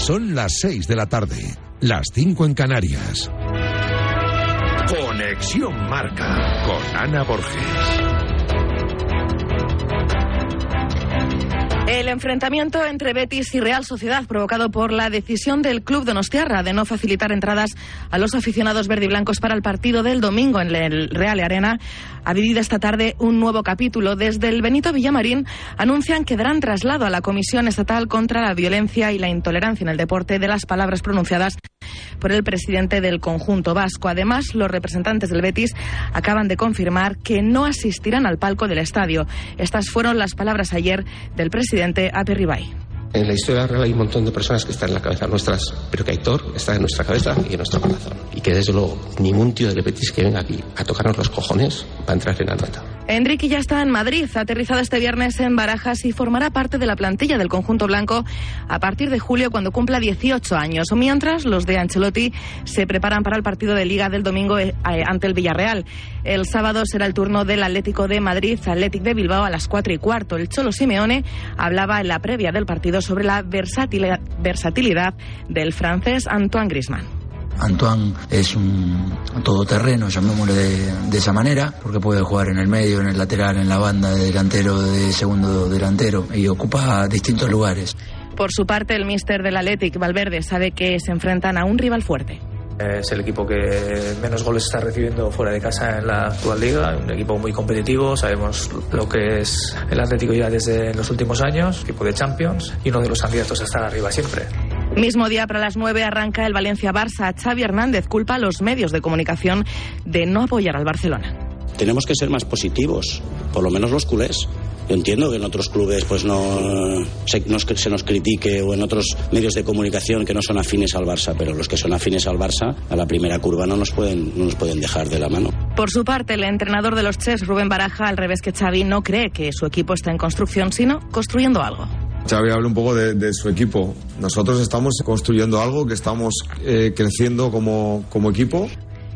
Son las 6 de la tarde, las 5 en Canarias. Conexión Marca con Ana Borges. El enfrentamiento entre Betis y Real Sociedad provocado por la decisión del club de Nostiarra de no facilitar entradas a los aficionados verdiblancos para el partido del domingo en el Real Arena ha vivido esta tarde un nuevo capítulo. Desde el Benito Villamarín anuncian que darán traslado a la Comisión Estatal contra la Violencia y la Intolerancia en el Deporte de las palabras pronunciadas por el presidente del conjunto vasco. Además, los representantes del Betis acaban de confirmar que no asistirán al palco del estadio. Estas fueron las palabras ayer del presidente Aperribay. En la historia real hay un montón de personas que están en la cabeza nuestras, pero que Aitor está en nuestra cabeza y en nuestro corazón. Y que desde luego ningún tío del Betis que venga aquí a tocarnos los cojones va a entrar en Anoeta. Enrique ya está en Madrid, aterrizado este viernes en Barajas y formará parte de la plantilla del conjunto blanco a partir de julio cuando cumpla 18 años. Mientras los de Ancelotti se preparan para el partido de Liga del domingo eh, ante el Villarreal. El sábado será el turno del Atlético de Madrid, Atlético de Bilbao a las 4 y cuarto. El Cholo Simeone hablaba en la previa del partido sobre la versatilidad del francés Antoine Griezmann. Antoine es un todoterreno, llamémosle de, esa manera, porque puede jugar en el medio, en el lateral, en la banda, de delantero, de segundo delantero, y ocupa distintos lugares. Por su parte, el míster del Athletic, Valverde, sabe que se enfrentan a un rival fuerte. Es el equipo que menos goles está recibiendo fuera de casa en la actual liga, un equipo muy competitivo, sabemos lo que es el Atlético ya desde los últimos años, equipo de Champions y uno de los candidatos a estar arriba siempre. Mismo día para las 9 arranca el Valencia-Barça. Xavi Hernández culpa a los medios de comunicación de no apoyar al Barcelona. Tenemos que ser más positivos, por lo menos los culés. Yo entiendo que en otros clubes pues no se, nos, se nos critique o en otros medios de comunicación que no son afines al Barça, pero los que son afines al Barça a la primera curva no nos pueden, no nos pueden dejar de la mano. Por su parte, el entrenador de los Chefs, Rubén Baraja, al revés que Xavi, no cree que su equipo está en construcción, sino construyendo algo. Xavi habla un poco de, de, su equipo. Nosotros estamos construyendo algo, que estamos eh, creciendo como, como equipo.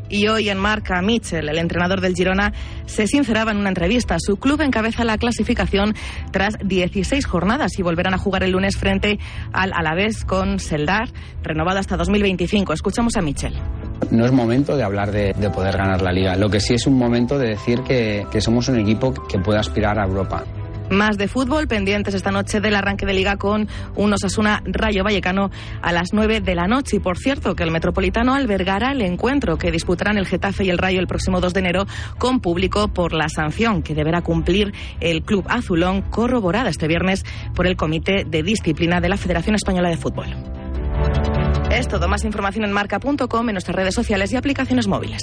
Y hoy en marca, Mitchell, el entrenador del Girona, se sinceraba en una entrevista. Su club encabeza la clasificación tras 16 jornadas y volverán a jugar el lunes frente al Alavés con Seldar, renovado hasta 2025. Escuchamos a Mitchell. No es momento de hablar de, de, poder ganar la liga. Lo que sí es un momento de decir que somos un equipo que puede aspirar a Europa. Más de fútbol, pendientes esta noche del arranque de liga con un Osasuna Rayo Vallecano a las 9 de la noche. Y por cierto, que el Metropolitano albergará el encuentro que disputarán el Getafe y el Rayo el próximo 2 de enero con público por la sanción que deberá cumplir el Club Azulón, corroborada este viernes por el Comité de Disciplina de la Federación Española de Fútbol. Es todo. Más información en marca.com, en nuestras redes sociales y aplicaciones móviles.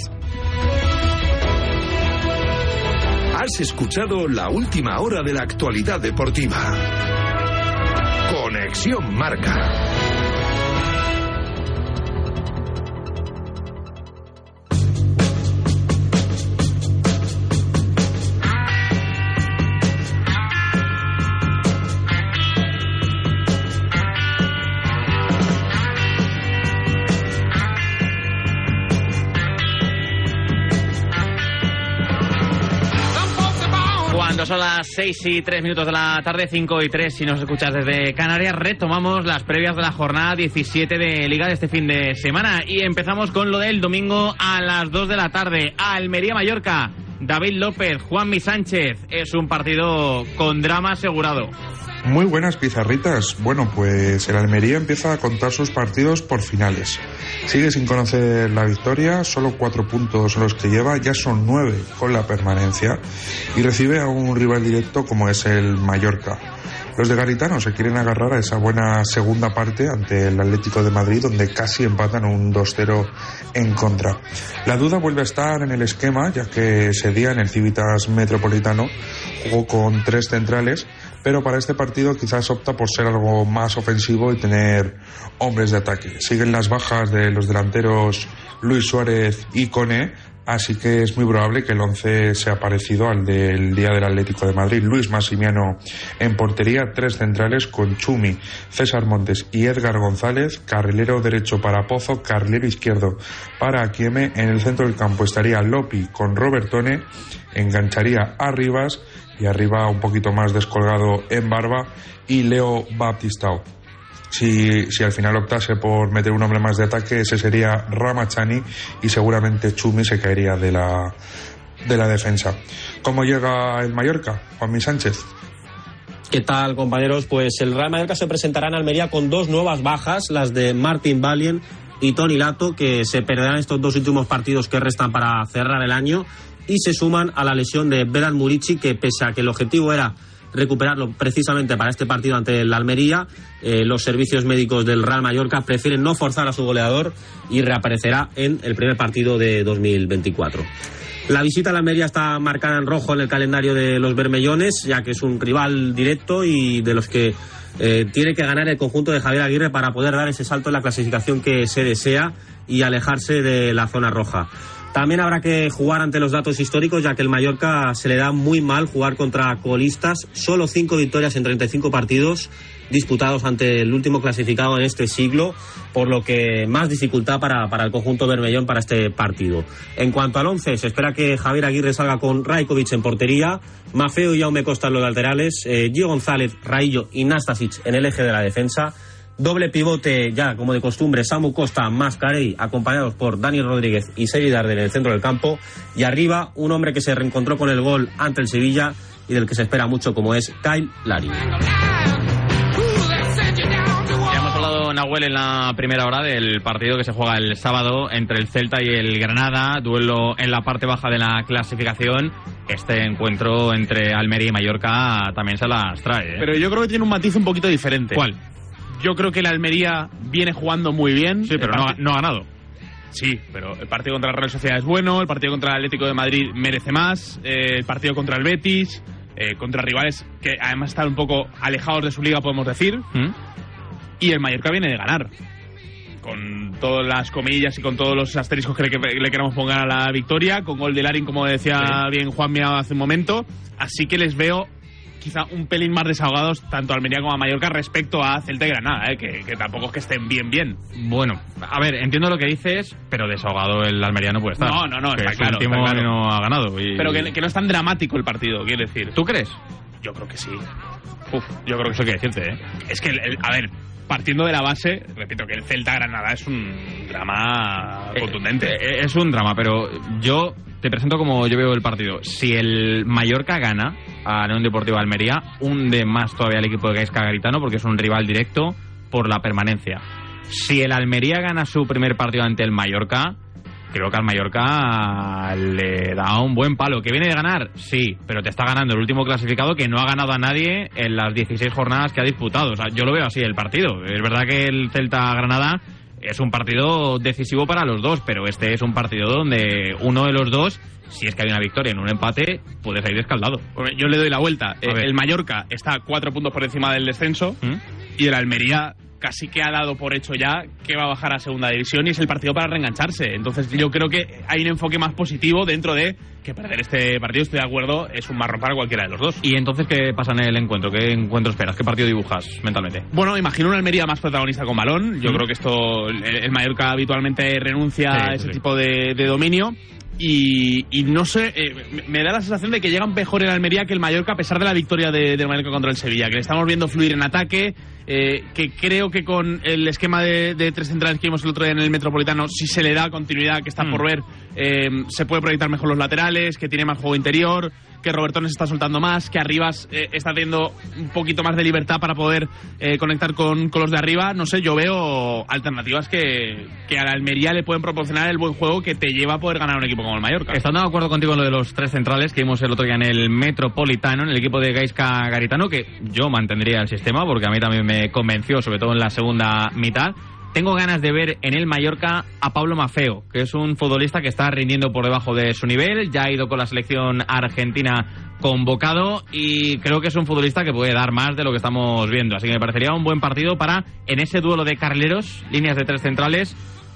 Has escuchado la última hora de la actualidad deportiva. Conexión Marca. 6 y 3 minutos de la tarde, 5 y 3 si nos escuchas desde Canarias. Retomamos las previas de la jornada 17 de Liga de este fin de semana y empezamos con lo del domingo a las 2 de la tarde. Almería-Mallorca. David López, Juanmi Sánchez. Es un partido con drama asegurado. Muy buenas pizarritas. Bueno, pues el Almería empieza a contar sus partidos por finales. Sigue sin conocer la victoria, solo cuatro puntos los que lleva, ya son nueve con la permanencia y recibe a un rival directo como es el Mallorca. Los de Garitano se quieren agarrar a esa buena segunda parte ante el Atlético de Madrid, donde casi empatan un 2-0 en contra. La duda vuelve a estar en el esquema, ya que ese día en el Civitas Metropolitano jugó con tres centrales, pero para este partido quizás opta por ser algo más ofensivo y tener hombres de ataque. Siguen las bajas de los delanteros Luis Suárez y Cone, Así que es muy probable que el 11 sea parecido al del día del Atlético de Madrid. Luis Massimiano en portería, tres centrales con Chumi, César Montes y Edgar González, carrilero derecho para Pozo, carrilero izquierdo para Aquieme. En el centro del campo estaría Lopi con Robertone, engancharía a Rivas y arriba un poquito más descolgado en Barba y Leo Baptistao si, si al final optase por meter un hombre más de ataque, ese sería Ramachani y seguramente Chumi se caería de la, de la defensa. ¿Cómo llega el Mallorca, Juanmi Sánchez? ¿Qué tal, compañeros? Pues el Real Mallorca se presentará en Almería con dos nuevas bajas, las de Martin Valien y Tony Lato, que se perderán estos dos últimos partidos que restan para cerrar el año, y se suman a la lesión de Beran Murici, que pese a que el objetivo era recuperarlo precisamente para este partido ante el Almería. Eh, los servicios médicos del Real Mallorca prefieren no forzar a su goleador y reaparecerá en el primer partido de 2024. La visita a la Almería está marcada en rojo en el calendario de los Bermellones, ya que es un rival directo y de los que eh, tiene que ganar el conjunto de Javier Aguirre para poder dar ese salto en la clasificación que se desea y alejarse de la zona roja. También habrá que jugar ante los datos históricos, ya que el Mallorca se le da muy mal jugar contra colistas. Solo cinco victorias en 35 partidos disputados ante el último clasificado en este siglo, por lo que más dificultad para, para el conjunto bermellón para este partido. En cuanto al once, se espera que Javier Aguirre salga con Rajkovic en portería, Mafeo y Jaume Costa en los laterales, eh, Gio González, Raillo y Nastasic en el eje de la defensa. Doble pivote, ya como de costumbre, Samu Costa más Carey, acompañados por Daniel Rodríguez y Seri Darden en el centro del campo. Y arriba, un hombre que se reencontró con el gol ante el Sevilla y del que se espera mucho, como es Kyle Lari. Ya hemos hablado, Nahuel, en la primera hora del partido que se juega el sábado entre el Celta y el Granada, duelo en la parte baja de la clasificación. Este encuentro entre Almería y Mallorca también se las trae. ¿eh? Pero yo creo que tiene un matiz un poquito diferente. ¿Cuál? Yo creo que el Almería viene jugando muy bien. Sí, pero no, ha ganado. Sí, pero el partido contra la Real Sociedad es bueno, el partido contra el Atlético de Madrid merece más, eh, el partido contra el Betis, eh, contra rivales que además están un poco alejados de su liga, podemos decir, ¿Mm? y el Mallorca viene de ganar. Con todas las comillas y con todos los asteriscos que le, que le queramos poner a la victoria, con gol de Larin, como decía Sí. bien Juan hace un momento. Así que les veo quizá un pelín más desahogados tanto Almería como a Mallorca respecto a Celta y Granada, eh, que, que tampoco es que estén bien bien. Bueno, a ver, entiendo lo que dices, pero desahogado el Almería no puede estar. No, no, no, Que está es claro, último está claro. no ha ganado. y- Pero que, que no es tan dramático el partido, quiero decir. ¿Tú crees? Yo creo que sí. Uf, yo creo que eso hay que decirte, ¿eh? Es que, el- el- a ver, partiendo de la base, repito que el Celta-Granada es un drama contundente. Eh, es un drama, pero yo te presento como yo veo el partido. Si el Mallorca gana a León Deportivo de Almería, hunde más todavía al equipo de Gaisca Garitano porque es un rival directo por la permanencia. Si el Almería gana su primer partido ante el Mallorca, creo que al Mallorca le da un buen palo. ¿Que viene de ganar? Sí, pero te está ganando el último clasificado que no ha ganado a nadie en las 16 jornadas que ha disputado. O sea, yo lo veo así el partido. Es verdad que el Celta-Granada es un partido decisivo para los dos, pero este es un partido donde uno de los dos, si es que hay una victoria en un empate, puede salir escaldado. Yo le doy la vuelta. Eh. El Mallorca está cuatro puntos por encima del descenso ¿Mm? y el Almería casi que ha dado por hecho ya que va a bajar a segunda división y es el partido para reengancharse. Entonces yo creo que hay un enfoque más positivo dentro de que perder este partido, estoy de acuerdo, es un marrón para cualquiera de los dos. ¿Y entonces qué pasa en el encuentro? ¿Qué encuentro esperas? ¿Qué partido dibujas mentalmente? Bueno, imagino una Almería más protagonista con balón. Yo Mm. creo que esto, el, el Mallorca habitualmente renuncia Sí, a ese sí. tipo de, de dominio. Y, y no sé, eh, me- da la sensación de que llegan mejor en Almería que el Mallorca a pesar de la victoria de- del Mallorca contra el Sevilla, que le estamos viendo fluir en ataque, eh, que creo que con el esquema de, de tres centrales que vimos el otro día en el Metropolitano, si se le da continuidad, que está Mm. por ver, eh, se puede proyectar mejor los laterales, que tiene más juego interior, que Robertón está soltando más, que Arribas eh, está teniendo un poquito más de libertad para poder eh, conectar con, con los de arriba. No sé, yo veo alternativas que, que a la Almería le pueden proporcionar el buen juego que te lleva a poder ganar un equipo como el Mallorca. Estando de acuerdo contigo en lo de los tres centrales que vimos el otro día en el Metropolitano, en el equipo de Gaisca Garitano, que yo mantendría el sistema porque a mí también me convenció, sobre todo en la segunda mitad. Tengo ganas de ver en el Mallorca a Pablo Mafeo, que es un futbolista que está rindiendo por debajo de su nivel, ya ha ido con la selección argentina convocado y creo que es un futbolista que puede dar más de lo que estamos viendo. Así que me parecería un buen partido para, en ese duelo de carrileros, líneas de tres centrales,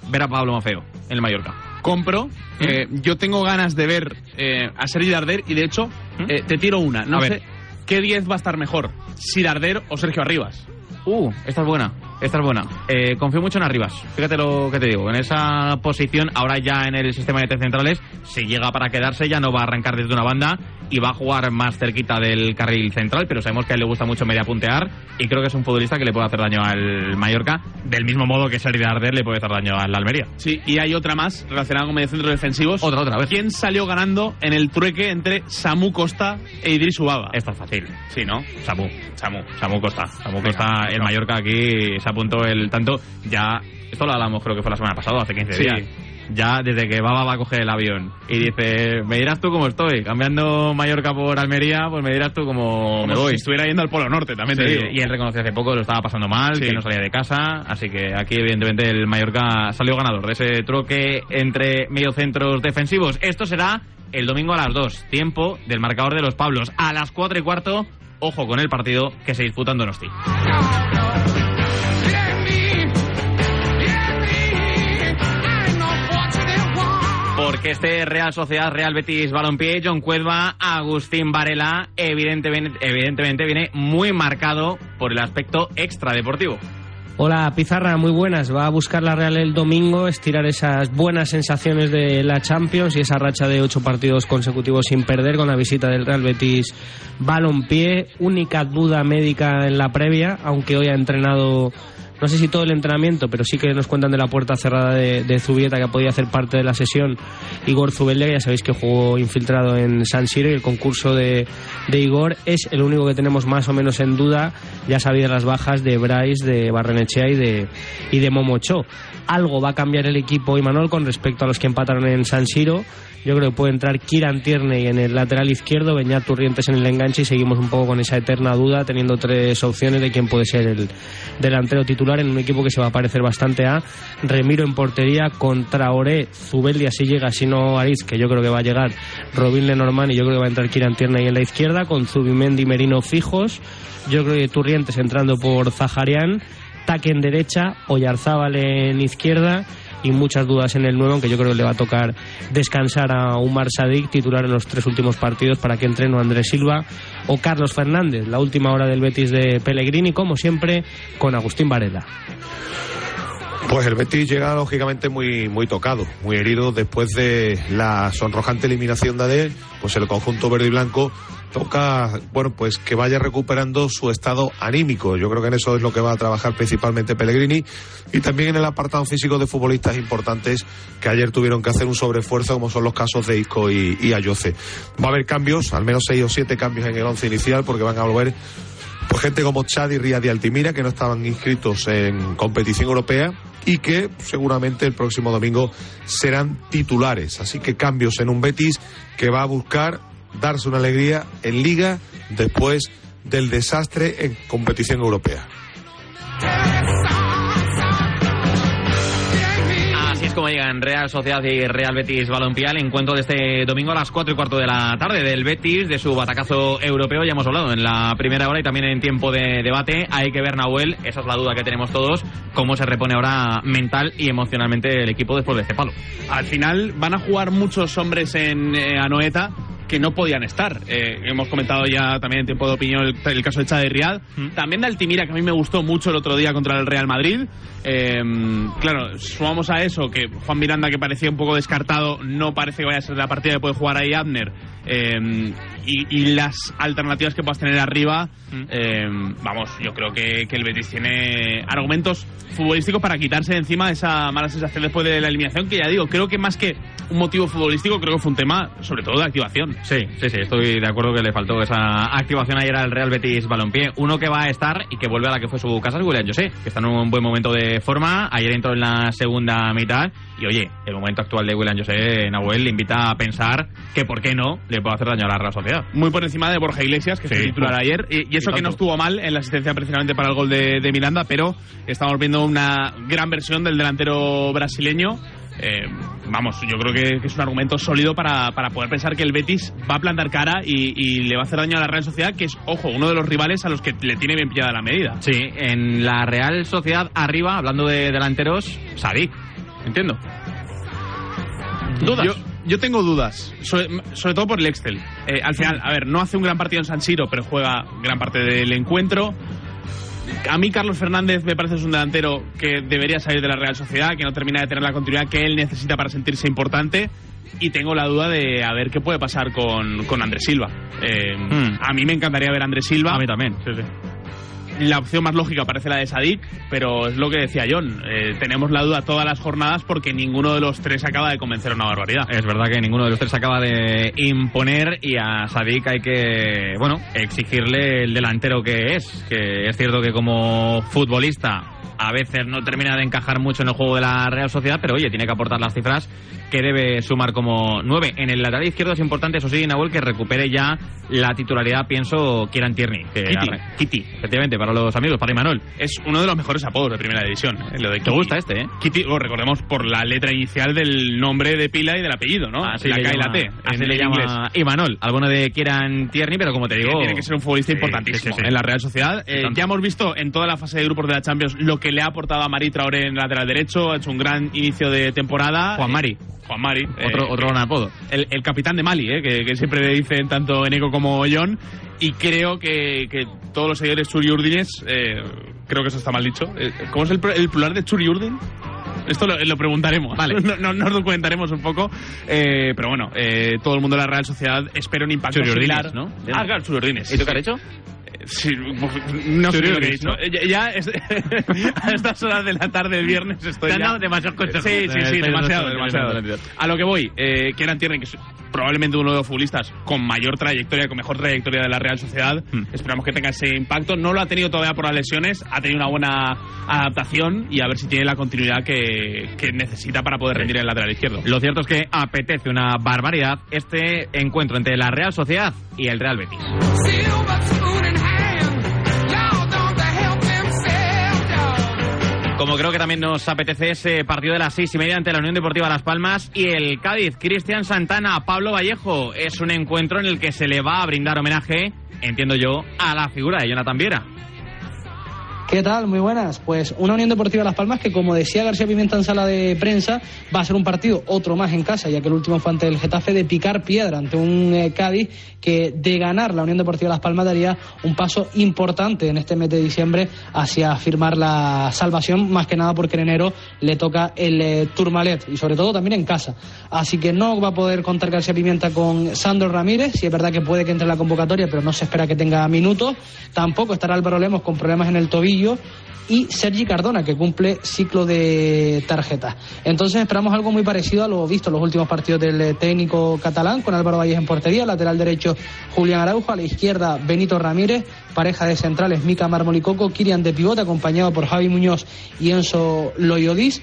ver a Pablo Mafeo en el Mallorca. compro. Eh, yo tengo ganas de ver eh, a Sergi Darder y de hecho eh, te tiro una. No A sé ver. qué 10 va a estar mejor, si Darder o Sergio Arribas. Uh, esta es buena. Esta es buena. Eh, confío mucho en Arribas. Fíjate lo que te digo. En esa posición, ahora ya en el sistema de tres centrales, si llega para quedarse, ya no va a arrancar desde una banda y va a jugar más cerquita del carril central, pero sabemos que a él le gusta mucho media puntear y creo que es un futbolista que le puede hacer daño al Mallorca, del mismo modo que Sergi Darder le puede hacer daño al Almería. Sí, y hay otra más relacionada con mediocentros defensivos. Otra, otra vez. ¿Quién salió ganando en el trueque entre Samu Costa e Idris Ubaba? Esta es fácil. Sí, ¿no? Samu. Samu. Samu Costa. Samu Venga, Costa, el venga. Mallorca aquí se apuntó el tanto. Ya, esto lo hablamos creo que fue la semana pasada, hace 15 Sí. días. Ya desde que Baba va a coger el avión y dice, me dirás tú cómo estoy, cambiando Mallorca por Almería, pues me dirás tú cómo Como me voy. si estuviera yendo al Polo Norte, también te Sí, digo. y él reconoció hace poco que lo estaba pasando mal, Sí. que no salía de casa, así que aquí evidentemente el Mallorca salió ganador de ese troque entre mediocentros defensivos. Esto será el domingo a las 2, tiempo del marcador de los Pablos. A las 4 y cuarto, ojo con el partido que se disputa en Donosti. Este Real Sociedad, Real Betis Balompié, John Cuedva, Agustín Varela, evidentemente, evidentemente viene muy marcado por el aspecto extradeportivo. Hola Pizarra, muy buenas. Va a buscar la Real el domingo, estirar esas buenas sensaciones de la Champions y esa racha de ocho partidos consecutivos sin perder con la visita del Real Betis Balompié. Única duda médica en la previa, aunque hoy ha entrenado, no sé si todo el entrenamiento, pero sí que nos cuentan de la puerta cerrada de, de Zubieta que podido hacer parte de la sesión Igor Zubeldia, ya sabéis que jugó infiltrado en San Siro y el concurso de, Igor es el único que tenemos más o menos en duda, ya sabéis las bajas de Bryce, de Barrenechea y de, y de Momocho. Algo va a cambiar el equipo Imanol con respecto a los que empataron en San Siro. Yo creo que puede entrar Kiran Tierney en el lateral izquierdo, Beñat Turrientes en el enganche y seguimos un poco con esa eterna duda, teniendo tres opciones de quién puede ser el delantero titular en un equipo que se va a parecer bastante a Remiro en portería, contra Oré, Zubeldia si llega, si no Ariz, que yo creo que va a llegar, Robin Lenormand y yo creo que va a entrar Kiran Tierney en la izquierda, con Zubimendi y Merino fijos, yo creo que Turrientes entrando por Zaharian, Taque en derecha, Oyarzábal en izquierda y muchas dudas en el 9, aunque yo creo que le va a tocar descansar a Umar Sadik, titular en los tres últimos partidos, para que entrene Andrés Silva o Carlos Fernández, la última hora del Betis de Pellegrini, como siempre, con Agustín Varela. Pues el Betis llega lógicamente muy, muy tocado, muy herido después de la sonrojante eliminación de Adel, pues el conjunto verde y blanco toca, bueno, pues que vaya recuperando su estado anímico. Yo creo que en eso es lo que va a trabajar principalmente Pellegrini y también en el apartado físico de futbolistas importantes que ayer tuvieron que hacer un sobreesfuerzo, como son los casos de Isco y, y Ayoce. Va a haber cambios, al menos seis o siete cambios en el once inicial, porque van a volver pues gente como Chad y Ría de Altimira que no estaban inscritos en competición europea y que seguramente el próximo domingo serán titulares. Así que cambios en un Betis que va a buscar darse una alegría en liga después del desastre en competición europea. Como llegan Real Sociedad y Real Betis Balompié al encuentro de este domingo a las 4 y cuarto de la tarde del Betis, de su batacazo europeo. Ya hemos hablado en la primera hora y también en tiempo de debate. Hay que ver, Nahuel, esa es la duda que tenemos todos, cómo se repone ahora mental y emocionalmente el equipo después de este palo. Al final van a jugar muchos hombres en eh, Anoeta que no podían estar. Eh, hemos comentado ya también en tiempo de opinión el, el caso de Chade Riad. También de Altimira, que a mí me gustó mucho el otro día contra el Real Madrid. Eh, claro, sumamos a eso que Juan Miranda, que parecía un poco descartado, no parece que vaya a ser la partida que puede jugar ahí Abner. Eh, y, y las alternativas que puedas tener arriba, eh, vamos, yo creo que, que el Betis tiene argumentos futbolísticos para quitarse de encima esa mala sensación después de la eliminación, que ya digo, creo que más que un motivo futbolístico, creo que fue un tema sobre todo de activación. Sí, sí, sí, estoy de acuerdo que le faltó esa activación ayer al Real Betis Balompié. Uno que va a estar y que vuelve a la que fue su casa es William José, que está en un buen momento de forma. Ayer entró en la segunda mitad y oye, el momento actual de William José, Nahuel, le invita a pensar que por qué no le puede hacer daño a la Real Sociedad. Muy por encima de Borja Iglesias, que Sí, fue titular ayer, y, y eso Y que no estuvo mal en la asistencia precisamente para el gol de, de Miranda, pero estamos viendo una gran versión del delantero brasileño. Eh, vamos, yo creo que, que es un argumento sólido para, para poder pensar que el Betis va a plantar cara y, y le va a hacer daño a la Real Sociedad, que es, ojo, uno de los rivales a los que le tiene bien pillada la medida. Sí, en la Real Sociedad arriba, hablando de delanteros, Sadik. Entiendo. Yo, yo tengo dudas, sobre, sobre todo por el Excel. Eh, al final, a ver, no hace un gran partido en San Siro, pero juega gran parte del encuentro. A mí Carlos Fernández me parece es un delantero que debería salir de la Real Sociedad, que no termina de tener la continuidad que él necesita para sentirse importante. Y tengo la duda de a ver qué puede pasar con, con Andrés Silva. Eh, A mí me encantaría ver a Andrés Silva. A mí también, sí, sí. La opción más lógica parece la de Sadik, pero es lo que decía John. eh, tenemos la duda todas las jornadas porque ninguno de los tres acaba de convencer una barbaridad. Es verdad que ninguno de los tres acaba de imponer y a Sadik hay que, bueno, exigirle el delantero que es. Que es cierto que como futbolista a veces no termina de encajar mucho en el juego de la Real Sociedad, pero oye, tiene que aportar las cifras que debe sumar como nueve. En el lateral izquierdo es importante, eso sí, Nahuel, que recupere ya la titularidad, pienso, Kieran Tierney. Que Kitty. arre- Kitty, efectivamente, para los amigos, para Imanol. Es uno de los mejores apodos de primera división. eh, lo de ¿Te gusta este, eh? Kitty, oh, recordemos por la letra inicial del nombre de pila y del apellido, ¿no? Así la K y la T. Así en le inglés. llama Imanol. Alguno de Kieran Tierney, pero como te digo... Tiene que ser un futbolista Sí, importantísimo sí, sí, en la Real Sociedad. Eh, ya hemos visto en toda la fase de grupos de la Champions lo que le ha aportado a Mari Traoré en lateral derecho. Ha hecho un gran inicio de temporada. Juan Eh, Mari. Juan Mari. Otro- otro gran apodo. El, el capitán de Mali, eh, que, que siempre le dicen tanto Eneco como John. Y creo que, que todos los seguidores Churi Urdines, eh, creo que eso está mal dicho. Eh, ¿Cómo es el, el plural de Churi Urdin? Esto lo, lo preguntaremos, Vale. no, no- nos documentaremos un poco. Eh, pero bueno, eh, todo el mundo de la Real Sociedad espera un impacto Churi Urdines, similar. ¿no? Ah, claro, Churi Urdines. ¿Y tú qué has hecho? Sí, no sé lo que he Urdines, dicho. ¿no? Ya, ya es- a estas horas de la tarde del viernes estoy Te han ya- dado demasiados consejos. Sí, sí, sí, demasiado, demasiado. A lo que voy, eh, Kieran Tierney, que es probablemente uno de los futbolistas con mayor trayectoria, con mejor trayectoria de la Real Sociedad. Hmm. Esperamos que tenga ese impacto. No lo ha tenido todavía por las lesiones, ha tenido una buena adaptación y a ver si tiene la continuidad que, que necesita para poder rendir en el lateral izquierdo. Lo cierto es que apetece una barbaridad este encuentro entre la Real Sociedad y el Real Betis. Como creo que también nos apetece ese partido de las seis y media ante la Unión Deportiva Las Palmas y el Cádiz. Cristian Santana, Pablo Vallejo. Es un encuentro en el que se le va a brindar homenaje, entiendo yo, a la figura de Jonathan Viera. ¿Qué tal? Muy buenas. Pues una Unión Deportiva Las Palmas que, como decía García Pimienta en sala de prensa, va a ser un partido, otro más en casa, ya que el último fue ante el Getafe, de picar piedra ante un eh, Cádiz que, de ganar la Unión Deportiva Las Palmas, daría un paso importante en este mes de diciembre hacia firmar la salvación, más que nada porque en enero le toca el eh, Tourmalet y sobre todo también en casa. Así que no va a poder contar García Pimienta con Sandro Ramírez, si es verdad que puede que entre en la convocatoria, pero no se espera que tenga minutos. Tampoco estará Álvaro Lemos con problemas en el tobillo y Sergi Cardona, que cumple ciclo de tarjeta. Entonces esperamos algo muy parecido a lo visto en los últimos partidos del eh, técnico catalán, con Álvaro Valles en portería, lateral derecho Julián Araujo, a la izquierda Benito Ramírez, pareja de centrales Mica Marmolicoco, Kirian de pivote, acompañado por Javi Muñoz y Enzo Loyodis.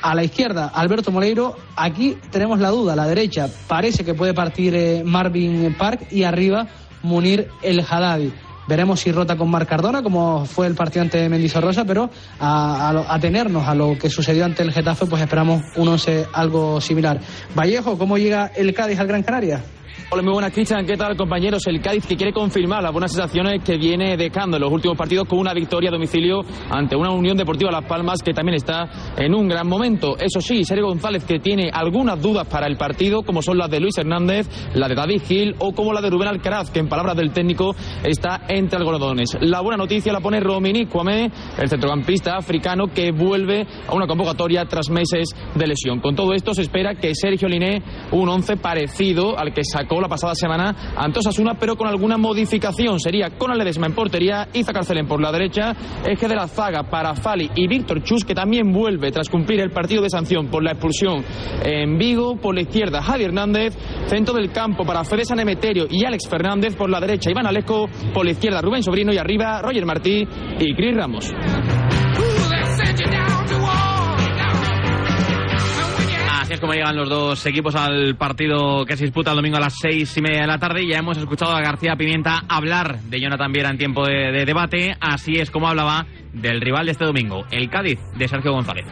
A la izquierda, Alberto Moleiro. Aquí tenemos la duda. A la derecha parece que puede partir eh, Marvin Park y arriba Munir El Haddadi. Veremos si rota con Marc Cardona, como fue el partido ante Mendizorrosa, pero a, a a tenernos a lo que sucedió ante el Getafe, pues esperamos un algo similar. Vallejo, ¿cómo llega el Cádiz al Gran Canaria? Hola, muy buenas, Cristian. ¿Qué tal, compañeros? El Cádiz que quiere confirmar las buenas sensaciones que viene dejando en los últimos partidos con una victoria a domicilio ante una Unión Deportiva Las Palmas que también está en un gran momento. Eso sí, Sergio González que tiene algunas dudas para el partido, como son las de Luis Hernández, la de David Gil o como la de Rubén Alcaraz, que en palabras del técnico está entre algodones. La buena noticia la pone Romini Kwame, el centrocampista africano que vuelve a una convocatoria tras meses de lesión. Con todo esto se espera que Sergio Liné, un once parecido al que sacó la pasada semana ante Osasuna, pero con alguna modificación. Sería con Ledesma en portería, Iza Carcelén por la derecha, eje de la zaga para Fali y Víctor Chus, que también vuelve tras cumplir el partido de sanción por la expulsión en Vigo. Por la izquierda, Javi Hernández, centro del campo para Fede Sanemeterio y Alex Fernández. Por la derecha, Iván Alejo, por la izquierda, Rubén Sobrino y arriba, Roger Martí y Cris Ramos. Así es como llegan los dos equipos al partido que se disputa el domingo a las seis y media de la tarde. Ya hemos escuchado a García Pimienta hablar de Jonathan Viera en tiempo de, de debate. Así es como hablaba del rival de este domingo, el Cádiz de Sergio González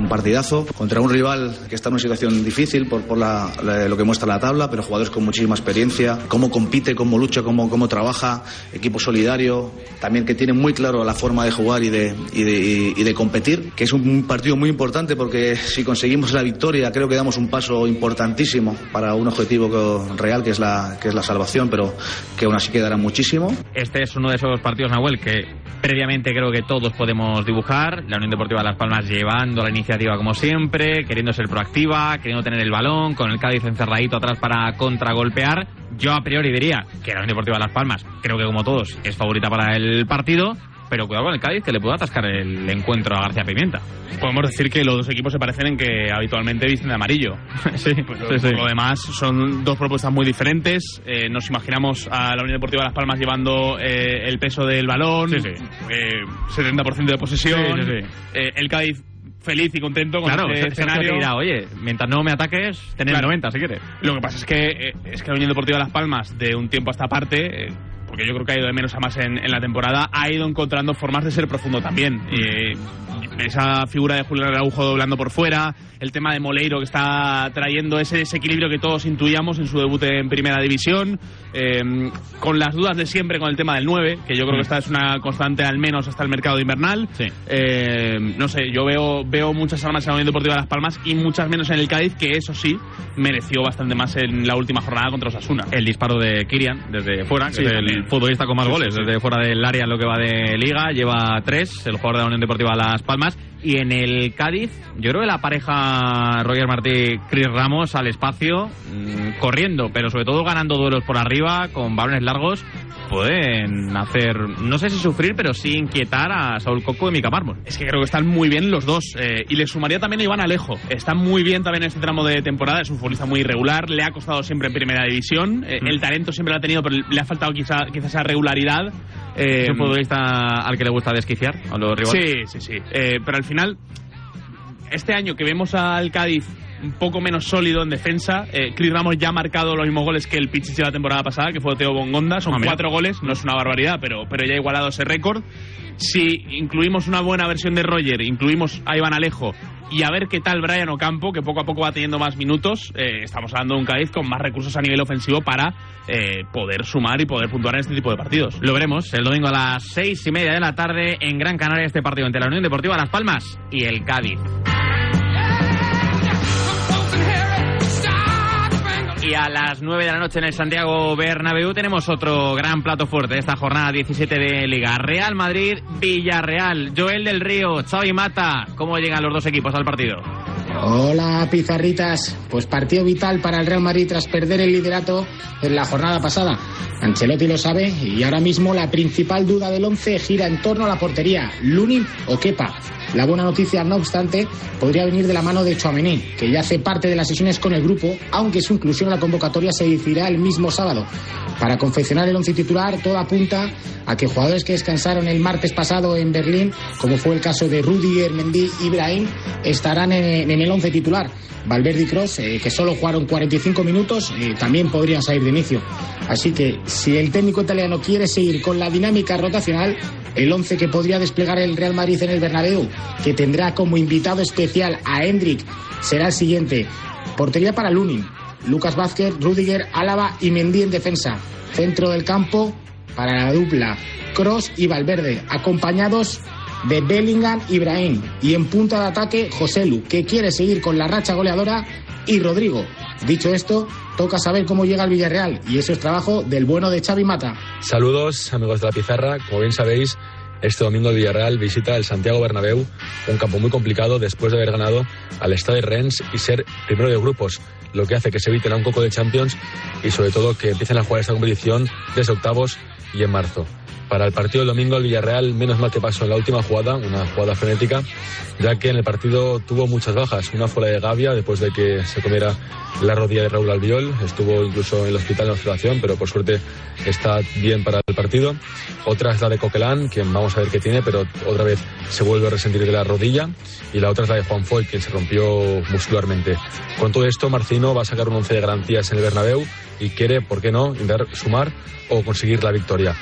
un partidazo contra un rival que está en una situación difícil por, por la, lo que muestra la tabla, pero jugadores con muchísima experiencia, cómo compite, cómo lucha, cómo, cómo trabaja, equipo solidario, también que tiene muy claro la forma de jugar y de, y de, y de competir, que es un partido muy importante porque si conseguimos la victoria creo que damos un paso importantísimo para un objetivo real que es la, que es la salvación, pero que aún así quedará muchísimo. Este es uno de esos partidos, Nahuel, que previamente creo que todos podemos dibujar. La Unión Deportiva Las Palmas llevando la iniciativa como siempre, queriendo ser proactiva, queriendo tener el balón, con el Cádiz encerradito atrás para contragolpear. Yo a priori diría que la Unión Deportiva Las Palmas, creo que como todos, es favorita para el partido. Pero cuidado con el Cádiz que le puede atascar el encuentro a García Pimienta. Podemos decir que los dos equipos se parecen en que habitualmente visten de amarillo. sí, pues sí, lo, sí. lo demás son dos propuestas muy diferentes. Eh, nos imaginamos a la Unión Deportiva Las Palmas llevando eh, el peso del balón, eh, 70% de posesión. Sí, sí, sí. Eh, el Cádiz feliz y contento con Claro, este escenario. dirá, oye, mientras no me ataques, tener Claro. 90 si quieres. Lo que pasa es que eh, es que la Unión Deportiva Las Palmas, de un tiempo a esta parte, eh, porque yo creo que ha ido de menos a más en, en la temporada, ha ido encontrando formas de ser profundo también. Eh, esa figura de Julián Araujo doblando por fuera, el tema de Moleiro que está trayendo ese desequilibrio que todos intuíamos en su debut en Primera División, eh, con las dudas de siempre con el tema del 9, que yo creo que esta es una constante al menos hasta el mercado invernal. Eh, no sé, yo veo, veo muchas armas en la Unión Deportiva Las Palmas y muchas menos en el Cádiz, que eso sí, mereció bastante más en la última jornada contra Osasuna. El disparo de Kirian desde fuera, que Sí, es el también. futbolista con más goles desde fuera del área en lo que va de liga, lleva tres, el jugador de la Unión Deportiva Las Palmas. más Y en el Cádiz, yo creo que la pareja Roger Martí, Chris Ramos al espacio, mm, corriendo, pero sobre todo ganando duelos por arriba, con balones largos, pueden hacer, no sé si sufrir, pero sí inquietar a Saúl Coco y Mica Mármol. Es que creo que están muy bien los dos. eh, y le sumaría también a Iván Alejo. Está muy bien también en este tramo de temporada. Es un futbolista muy irregular. Le ha costado siempre en primera división. eh, Mm. El talento siempre lo ha tenido, pero le ha faltado quizá, quizá esa regularidad. Eh, es un futbolista al que le gusta desquiciar a los rivales. Sí, sí, sí. Eh, pero al final, este año que vemos al Cádiz un poco menos sólido en defensa, eh, Chris Ramos ya ha marcado los mismos goles que el Pichichi la temporada pasada, que fue Teo Bongonda. Son Ah, cuatro goles, no es una barbaridad, pero, pero ya ha igualado ese récord. Si incluimos una buena versión de Roger, incluimos a Iván Alejo y a ver qué tal Brian Ocampo, que poco a poco va teniendo más minutos, eh, estamos hablando de un Cádiz con más recursos a nivel ofensivo para eh, poder sumar y poder puntuar en este tipo de partidos. Lo veremos el domingo a las seis y media de la tarde en Gran Canaria este partido entre la Unión Deportiva Las Palmas y el Cádiz. Y a las 9 de la noche en el Santiago Bernabéu tenemos otro gran plato fuerte de esta jornada 17 de Liga. Real Madrid, Villarreal, Joel del Río, Xavi Mata. ¿Cómo llegan los dos equipos al partido? Hola, pizarritas. Pues partido vital para el Real Madrid tras perder el liderato en la jornada pasada. Ancelotti lo sabe y ahora mismo la principal duda del once gira en torno a la portería, Lunin o Kepa. La buena noticia, no obstante, podría venir de la mano de Chouameni, que ya hace parte de las sesiones con el grupo, aunque su inclusión en la convocatoria se decidirá el mismo sábado. Para confeccionar el once titular, todo apunta a que jugadores que descansaron el martes pasado en Berlín, como fue el caso de Rudiger, Mendy y Brahim, estarán en, el once titular. Valverde y Cross, que solo jugaron 45 minutos, eh, también podrían salir de inicio. Así que si el técnico italiano quiere seguir con la dinámica rotacional, el once que podría desplegar el Real Madrid en el Bernabéu, que tendrá como invitado especial a Hendrik, será el siguiente. Portería para Lunin, Lucas Vázquez, Rudiger, Álava y Mendy en defensa. Centro del campo para la dupla Cross y Valverde, acompañados de Bellingham y Brahim. Y en punta de ataque, José Lu, que quiere seguir con la racha goleadora, y Rodrigo. Dicho esto, toca saber cómo llega el Villarreal, y eso es trabajo del bueno de Xavi Mata. Saludos amigos de la pizarra, como bien sabéis, Este domingo el Villarreal visita el Santiago Bernabéu, un campo muy complicado después de haber ganado al Stade Rennes y ser primero de grupos, lo que hace que se eviten a un coco de Champions y sobre todo que empiecen a jugar esta competición desde octavos y en marzo. Para el partido del domingo el Villarreal menos mal que pasó en la última jugada, una jugada frenética, ya que en el partido tuvo muchas bajas. Una fue la de Gavia después de que se comiera la rodilla de Raúl Albiol, estuvo incluso en el hospital en observación, pero por suerte está bien para el partido. Otra es la de Coquelán, quien vamos a ver qué tiene, pero otra vez se vuelve a resentir de la rodilla. Y la otra es la de Juan Foy, quien se rompió muscularmente. Con todo esto, Marcino va a sacar un once de garantías en el Bernabéu y quiere, ¿por qué no?, intentar sumar o conseguir la victoria.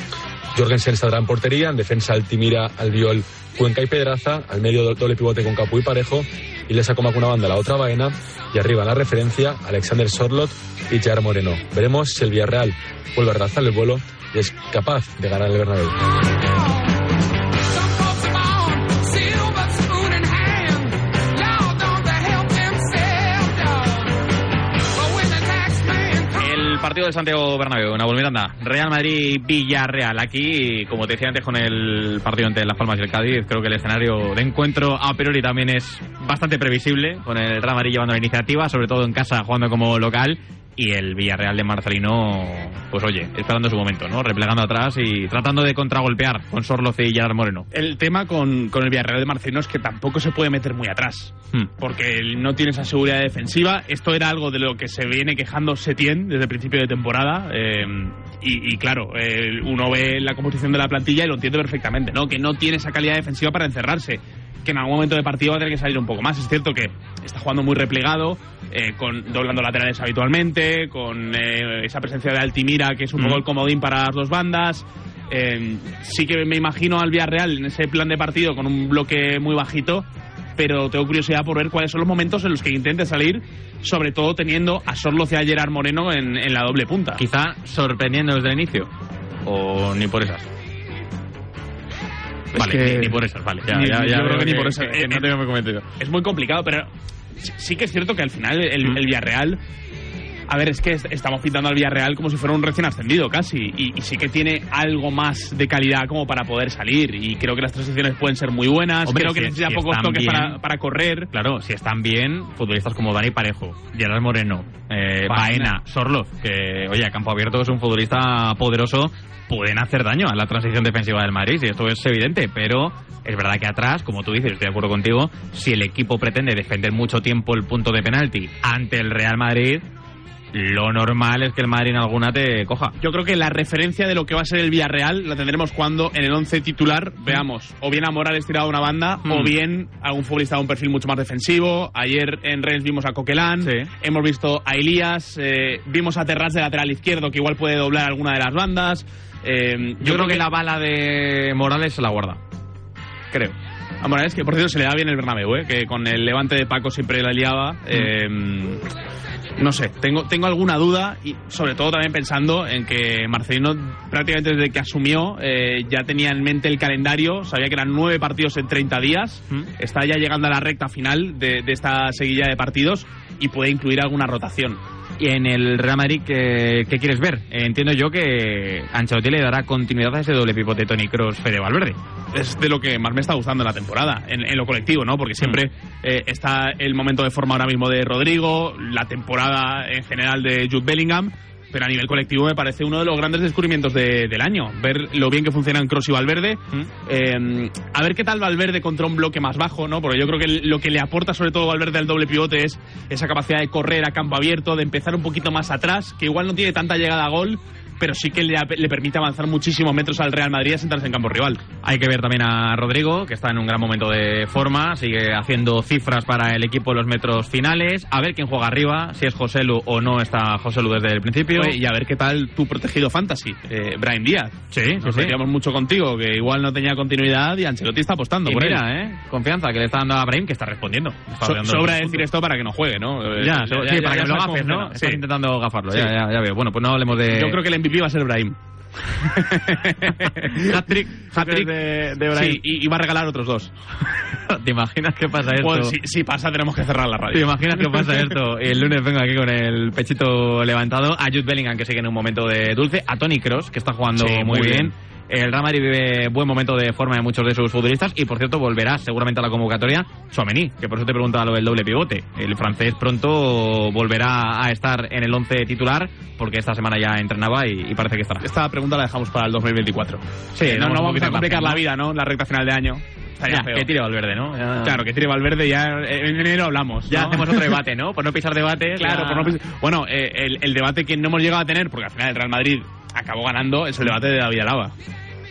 Jorgensen saldrá en portería, en defensa Altimira, Albiol, Cuenca y Pedraza, al medio doble pivote con Capu y Parejo, y le saca una banda la otra vaina, y arriba la referencia Alexander Sorlot y Gerard Moreno. Veremos si el Villarreal vuelve a relanzar el vuelo y es capaz de ganar el Bernabéu. Partido del Santiago Bernabéu, una Miranda, Real Madrid Villarreal. Aquí, como te decía antes con el partido entre Las Palmas y el Cádiz, creo que el escenario de encuentro a priori también es bastante previsible, con el Real Madrid llevando la iniciativa, sobre todo en casa jugando como local y el Villarreal de Marcelino, pues oye, esperando su momento, ¿no? Replegando atrás y tratando de contragolpear con Sorloz y Gerard Moreno. El tema con, con el Villarreal de Marcelino es que tampoco se puede meter muy atrás, Hmm. porque no tiene esa seguridad defensiva. Esto era algo de lo que se viene quejando Setién desde el principio de temporada. eh, y, y claro, eh, uno ve la composición de la plantilla y lo entiende perfectamente, ¿no? Que no tiene esa calidad defensiva para encerrarse. Que en algún momento de partido va a tener que salir un poco más. Es cierto que está jugando muy replegado, eh, con, doblando laterales habitualmente, con eh, esa presencia de Altimira, que es un Mm. poco el comodín para las dos bandas. Eh, sí que me imagino al Villarreal en ese plan de partido con un bloque muy bajito, pero tengo curiosidad por ver cuáles son los momentos en los que intente salir, sobre todo teniendo a Sorloz y a Gerard Moreno en, en la doble punta. Quizá sorprendiendo desde el inicio, o ni por esas. Es vale, que- ni, ni por esas, vale. Ya, Ni- ya, yo creo que ni por esas. que Eh, no tengo muy. Es muy complicado, pero sí- que es cierto que al final el, el Villarreal. A ver, es que est- estamos pintando al Villarreal como si fuera un recién ascendido casi. Y, y sí que tiene algo más de calidad como para poder salir. Y creo que las transiciones pueden ser muy buenas. Hombre, creo que si- necesita si pocos toques bien. para, para correr. Claro, si están bien, futbolistas como Dani Parejo, Gerard Moreno, eh, Baena. Baena, Sorloz, que, oye, a campo abierto es un futbolista poderoso, pueden hacer daño a la transición defensiva del Madrid, y esto es evidente, pero es verdad que atrás, como tú dices, estoy de acuerdo contigo, si el equipo pretende defender mucho tiempo el punto de penalti ante el Real Madrid, lo normal es que el Madrid en alguna te coja. Yo creo que la referencia de lo que va a ser el Villarreal la tendremos cuando en el 11 titular veamos o bien a Morales tirado a una banda Mm. o bien a un futbolista de un perfil mucho más defensivo. Ayer en Rennes vimos a Coquelán, hemos visto a Elías, eh, vimos a Terras de lateral izquierdo que igual puede doblar alguna de las bandas. Eh, Yo, creo que, la bala de Morales se la guarda. Creo. A Morales, que por cierto se le da bien el Bernabéu, ¿eh? que con el levante de Paco siempre la liaba. Eh, no sé, tengo, tengo alguna duda y sobre todo también pensando en que Marcelino prácticamente desde que asumió eh, ya tenía en mente el calendario, sabía que eran nueve partidos en 30 días, está ya llegando a la recta final de, de esta seguilla de partidos y puede incluir alguna rotación. Y en el Real Madrid, ¿qué, qué quieres ver? Eh, entiendo yo que Ancelotti le dará continuidad a ese doble pivote Tony Cross Fede Valverde. es de lo que más me está gustando en la temporada, en, en lo colectivo, ¿no? Porque siempre eh, está el momento de forma ahora mismo de Rodrigo, la temporada en general de Jude Bellingham, pero a nivel colectivo me parece uno de los grandes descubrimientos de- del año. Ver lo bien que funcionan Cross y Valverde, eh, a ver qué tal Valverde contra un bloque más bajo, ¿no? Porque yo creo que lo que le aporta sobre todo Valverde al doble pivote es esa capacidad de correr a campo abierto, de empezar un poquito más atrás, que igual no tiene tanta llegada a gol, pero sí que le, le permite avanzar muchísimos metros al Real Madrid a sentarse en campo rival. Hay que ver también a Rodrigo, que está en un gran momento de forma, sigue haciendo cifras para el equipo en los metros finales. A ver quién juega arriba, si es Joselu o no está Joselu desde el principio. Oye, y a ver qué tal tu protegido fantasy, eh, Brian Díaz. Sí, Nos sí, mucho contigo, que igual no tenía continuidad y Ancelotti está apostando Y por mira, él. ¿eh? Confianza que le está dando a Brahim, que está respondiendo. Está So- dando sobra decir esto para que no juegue, ¿no? Eh, Ya, sí, para que lo gafes, ¿no? Estás intentando gafarlo, ya, ya veo. Bueno, pues no hablemos de... Yo creo que el MVP va a ser Brahim. Hat-trick Hat-trick de, de Brahim. Sí, y, y va a regalar otros dos. ¿Te imaginas qué pasa esto? Pues si, si pasa, tenemos que cerrar la radio. ¿Te imaginas qué pasa esto? El lunes vengo aquí con el pechito levantado. A Jude Bellingham, que sigue en un momento de dulce. A Tony Cross, que está jugando Sí, muy muy bien. bien. El Real Madrid vive buen momento de forma de muchos de sus futbolistas y, por cierto, volverá seguramente a la convocatoria Suamení, que por eso te preguntaba lo del doble pivote. El francés pronto volverá a estar en el 11 titular porque esta semana ya entrenaba y, y parece que estará. Esta pregunta la dejamos para el 2024. Sí, Eh, no, vamos a complicar la vida, ¿no? La recta final de año. Ya, que tire Valverde, ¿no? Ya- Claro, que tire Valverde ya en enero hablamos. Ya hacemos otro debate, ¿no? Por no pisar debate. Claro, ya- por no pis- bueno, eh, el, el debate que no hemos llegado a tener, porque al final el Real Madrid acabó ganando, es el debate de David Alaba.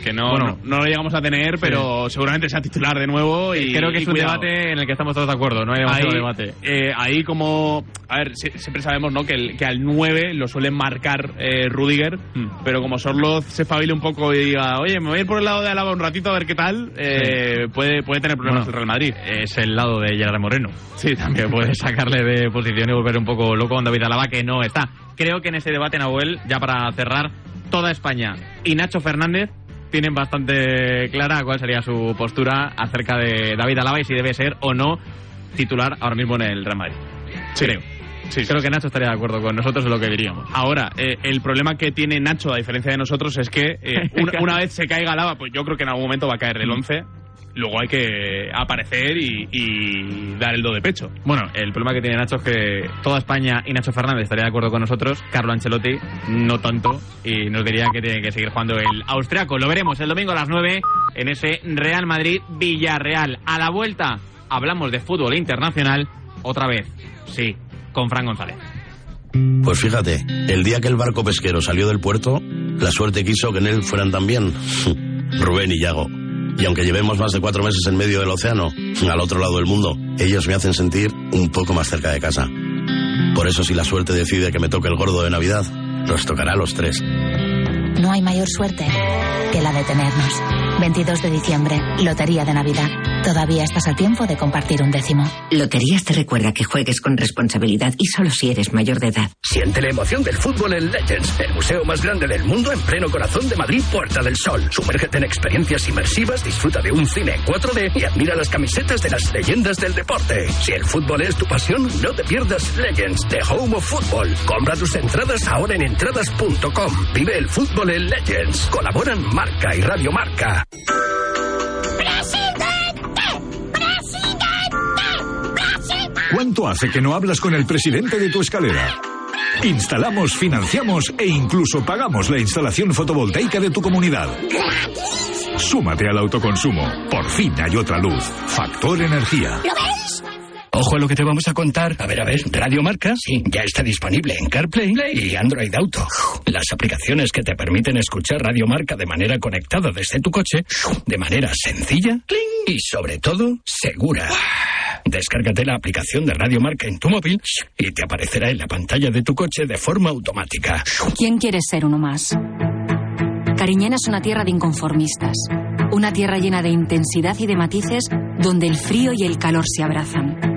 Que no, Bueno. no, no lo llegamos a tener, pero seguramente sea titular de nuevo. Y, Creo que y es un cuidado. debate en el que estamos todos de acuerdo, no hay demasiado ahí, debate. eh, ahí como a ver si- siempre sabemos no que, el- que al 9 lo suelen marcar eh, Rudiger Hmm. pero como Sorloz se fabile un poco y diga oye me voy a ir por el lado de Alaba un ratito a ver qué tal eh, puede, puede tener problemas Bueno, el Real Madrid Es el lado de Gerard Moreno. Sí, Que puede sacarle de posición y volver un poco loco con David Alaba, que no está. Creo que en ese debate, Nahuel, ya para cerrar, toda España y Nacho Fernández tienen bastante clara cuál sería su postura acerca de David Alaba y si debe ser o no titular ahora mismo en el Real Madrid. Creo. Creo que Nacho estaría de acuerdo con nosotros en lo que diríamos. Ahora, eh, el problema que tiene Nacho, a diferencia de nosotros, es que eh, una, una vez se caiga Alaba, pues yo creo que en algún momento va a caer el 11. Luego hay que aparecer y, y dar el do de pecho. Bueno, el problema que tiene Nacho es que toda España y Nacho Fernández estaría de acuerdo con nosotros, Carlo Ancelotti no tanto, y nos diría que tiene que seguir jugando el austriaco. Lo veremos el domingo a las 9 en ese Real Madrid-Villarreal. A la vuelta hablamos de fútbol internacional otra vez, sí, con Fran González. Pues fíjate, el día que el barco pesquero salió del puerto, la suerte quiso que en él fueran también Rubén y Yago. Y aunque llevemos más de cuatro meses en medio del océano, al otro lado del mundo, ellos me hacen sentir un poco más cerca de casa. Por eso si la suerte decide que me toque el gordo de Navidad, nos tocará a los tres. No hay mayor suerte que la de tenernos. 22 de diciembre, Lotería de Navidad. Todavía estás a tiempo de compartir un décimo. Loterías te recuerda que juegues con responsabilidad y solo si eres mayor de edad. Siente la emoción del fútbol en Legends, el museo más grande del mundo en pleno corazón de Madrid, Puerta del Sol. Sumérgete en experiencias inmersivas, disfruta de un cine en 4D y admira las camisetas de las leyendas del deporte. Si el fútbol es tu pasión, no te pierdas Legends, The Home of Football. Compra tus entradas ahora en entradas.com. Vive el fútbol en Legends. Colaboran Marca y Radio Marca. ¿Cuánto hace que no hablas con el presidente de tu escalera? Instalamos, financiamos e incluso pagamos la instalación fotovoltaica de tu comunidad. Súmate al autoconsumo. Por fin hay otra luz. Factor Energía. Ojo a lo que te vamos a contar. A ver, a ver, Radio Marca, sí, ya está disponible en CarPlay y Android Auto. Las aplicaciones que te permiten escuchar Radio Marca de manera conectada desde tu coche, de manera sencilla y sobre todo segura. Descárgate la aplicación de Radio Marca en tu móvil y te aparecerá en la pantalla de tu coche de forma automática. ¿Quién quiere ser uno más? Cariñena es una tierra de inconformistas. Una tierra llena de intensidad y de matices donde el frío y el calor se abrazan.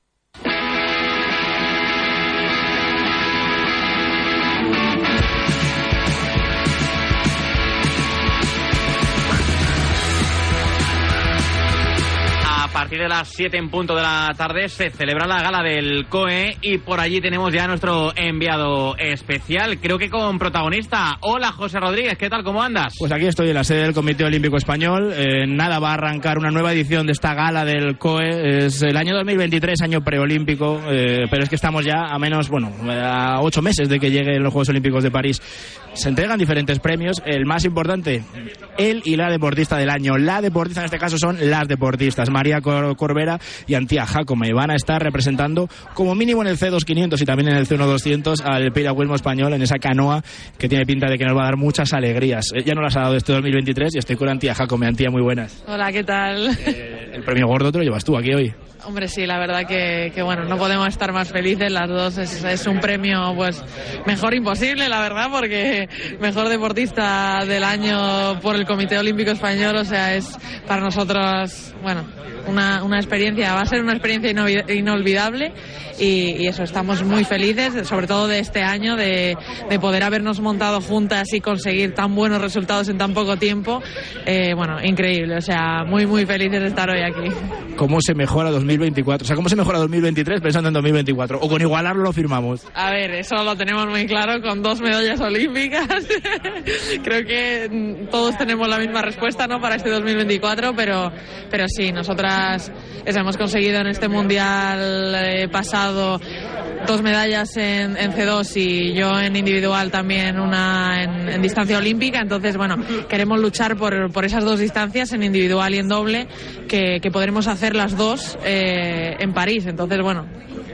De las 7 en punto de la tarde se celebra la gala del COE y por allí tenemos ya nuestro enviado especial, creo que con protagonista. Hola José Rodríguez, ¿qué tal? ¿Cómo andas? Pues aquí estoy en la sede del Comité Olímpico Español. Eh, nada, va a arrancar una nueva edición de esta gala del COE. Es el año 2023, año preolímpico, eh, pero es que estamos ya a menos, bueno, a ocho meses de que lleguen los Juegos Olímpicos de París. Se entregan diferentes premios. El más importante, él y la deportista del año. La deportista en este caso son las deportistas. María Cor- Corbera y Antía Jacome van a estar representando como mínimo en el C2500 y también en el C1200 al piragüismo español en esa canoa que tiene pinta de que nos va a dar muchas alegrías. Eh, Ya nos las ha dado este 2023 y estoy con Antía Jacome. Antía, muy buenas. Hola, ¿qué tal? El premio gordo te lo llevas tú aquí hoy. Hombre, sí, la verdad que, que, bueno, no podemos estar más felices las dos. Es, es, un premio, pues, mejor imposible, la verdad, porque mejor deportista del año por el Comité Olímpico Español, o sea, es para nosotros, bueno, una, una experiencia, va a ser una experiencia inolvidable y, y, eso, estamos muy felices, sobre todo de este año, de, de, poder habernos montado juntas y conseguir tan buenos resultados en tan poco tiempo. Eh, bueno, increíble, o sea, muy, muy felices de estar hoy aquí. ¿Cómo se mejora 2024? O sea, ¿cómo se mejora 2023 pensando en 2024? ¿O con igualarlo lo firmamos? A ver, eso lo tenemos muy claro con dos medallas olímpicas. Creo que mm, todos tenemos la misma respuesta, ¿no? Para este 2024, pero, pero sí, nosotras hemos conseguido en este mundial eh, pasado dos medallas en, en, C2 y yo en individual también una en, en, distancia olímpica. Entonces, bueno, queremos luchar por, por esas dos distancias, en individual y en doble, que, que podremos hacer las dos eh, en París. Entonces, bueno,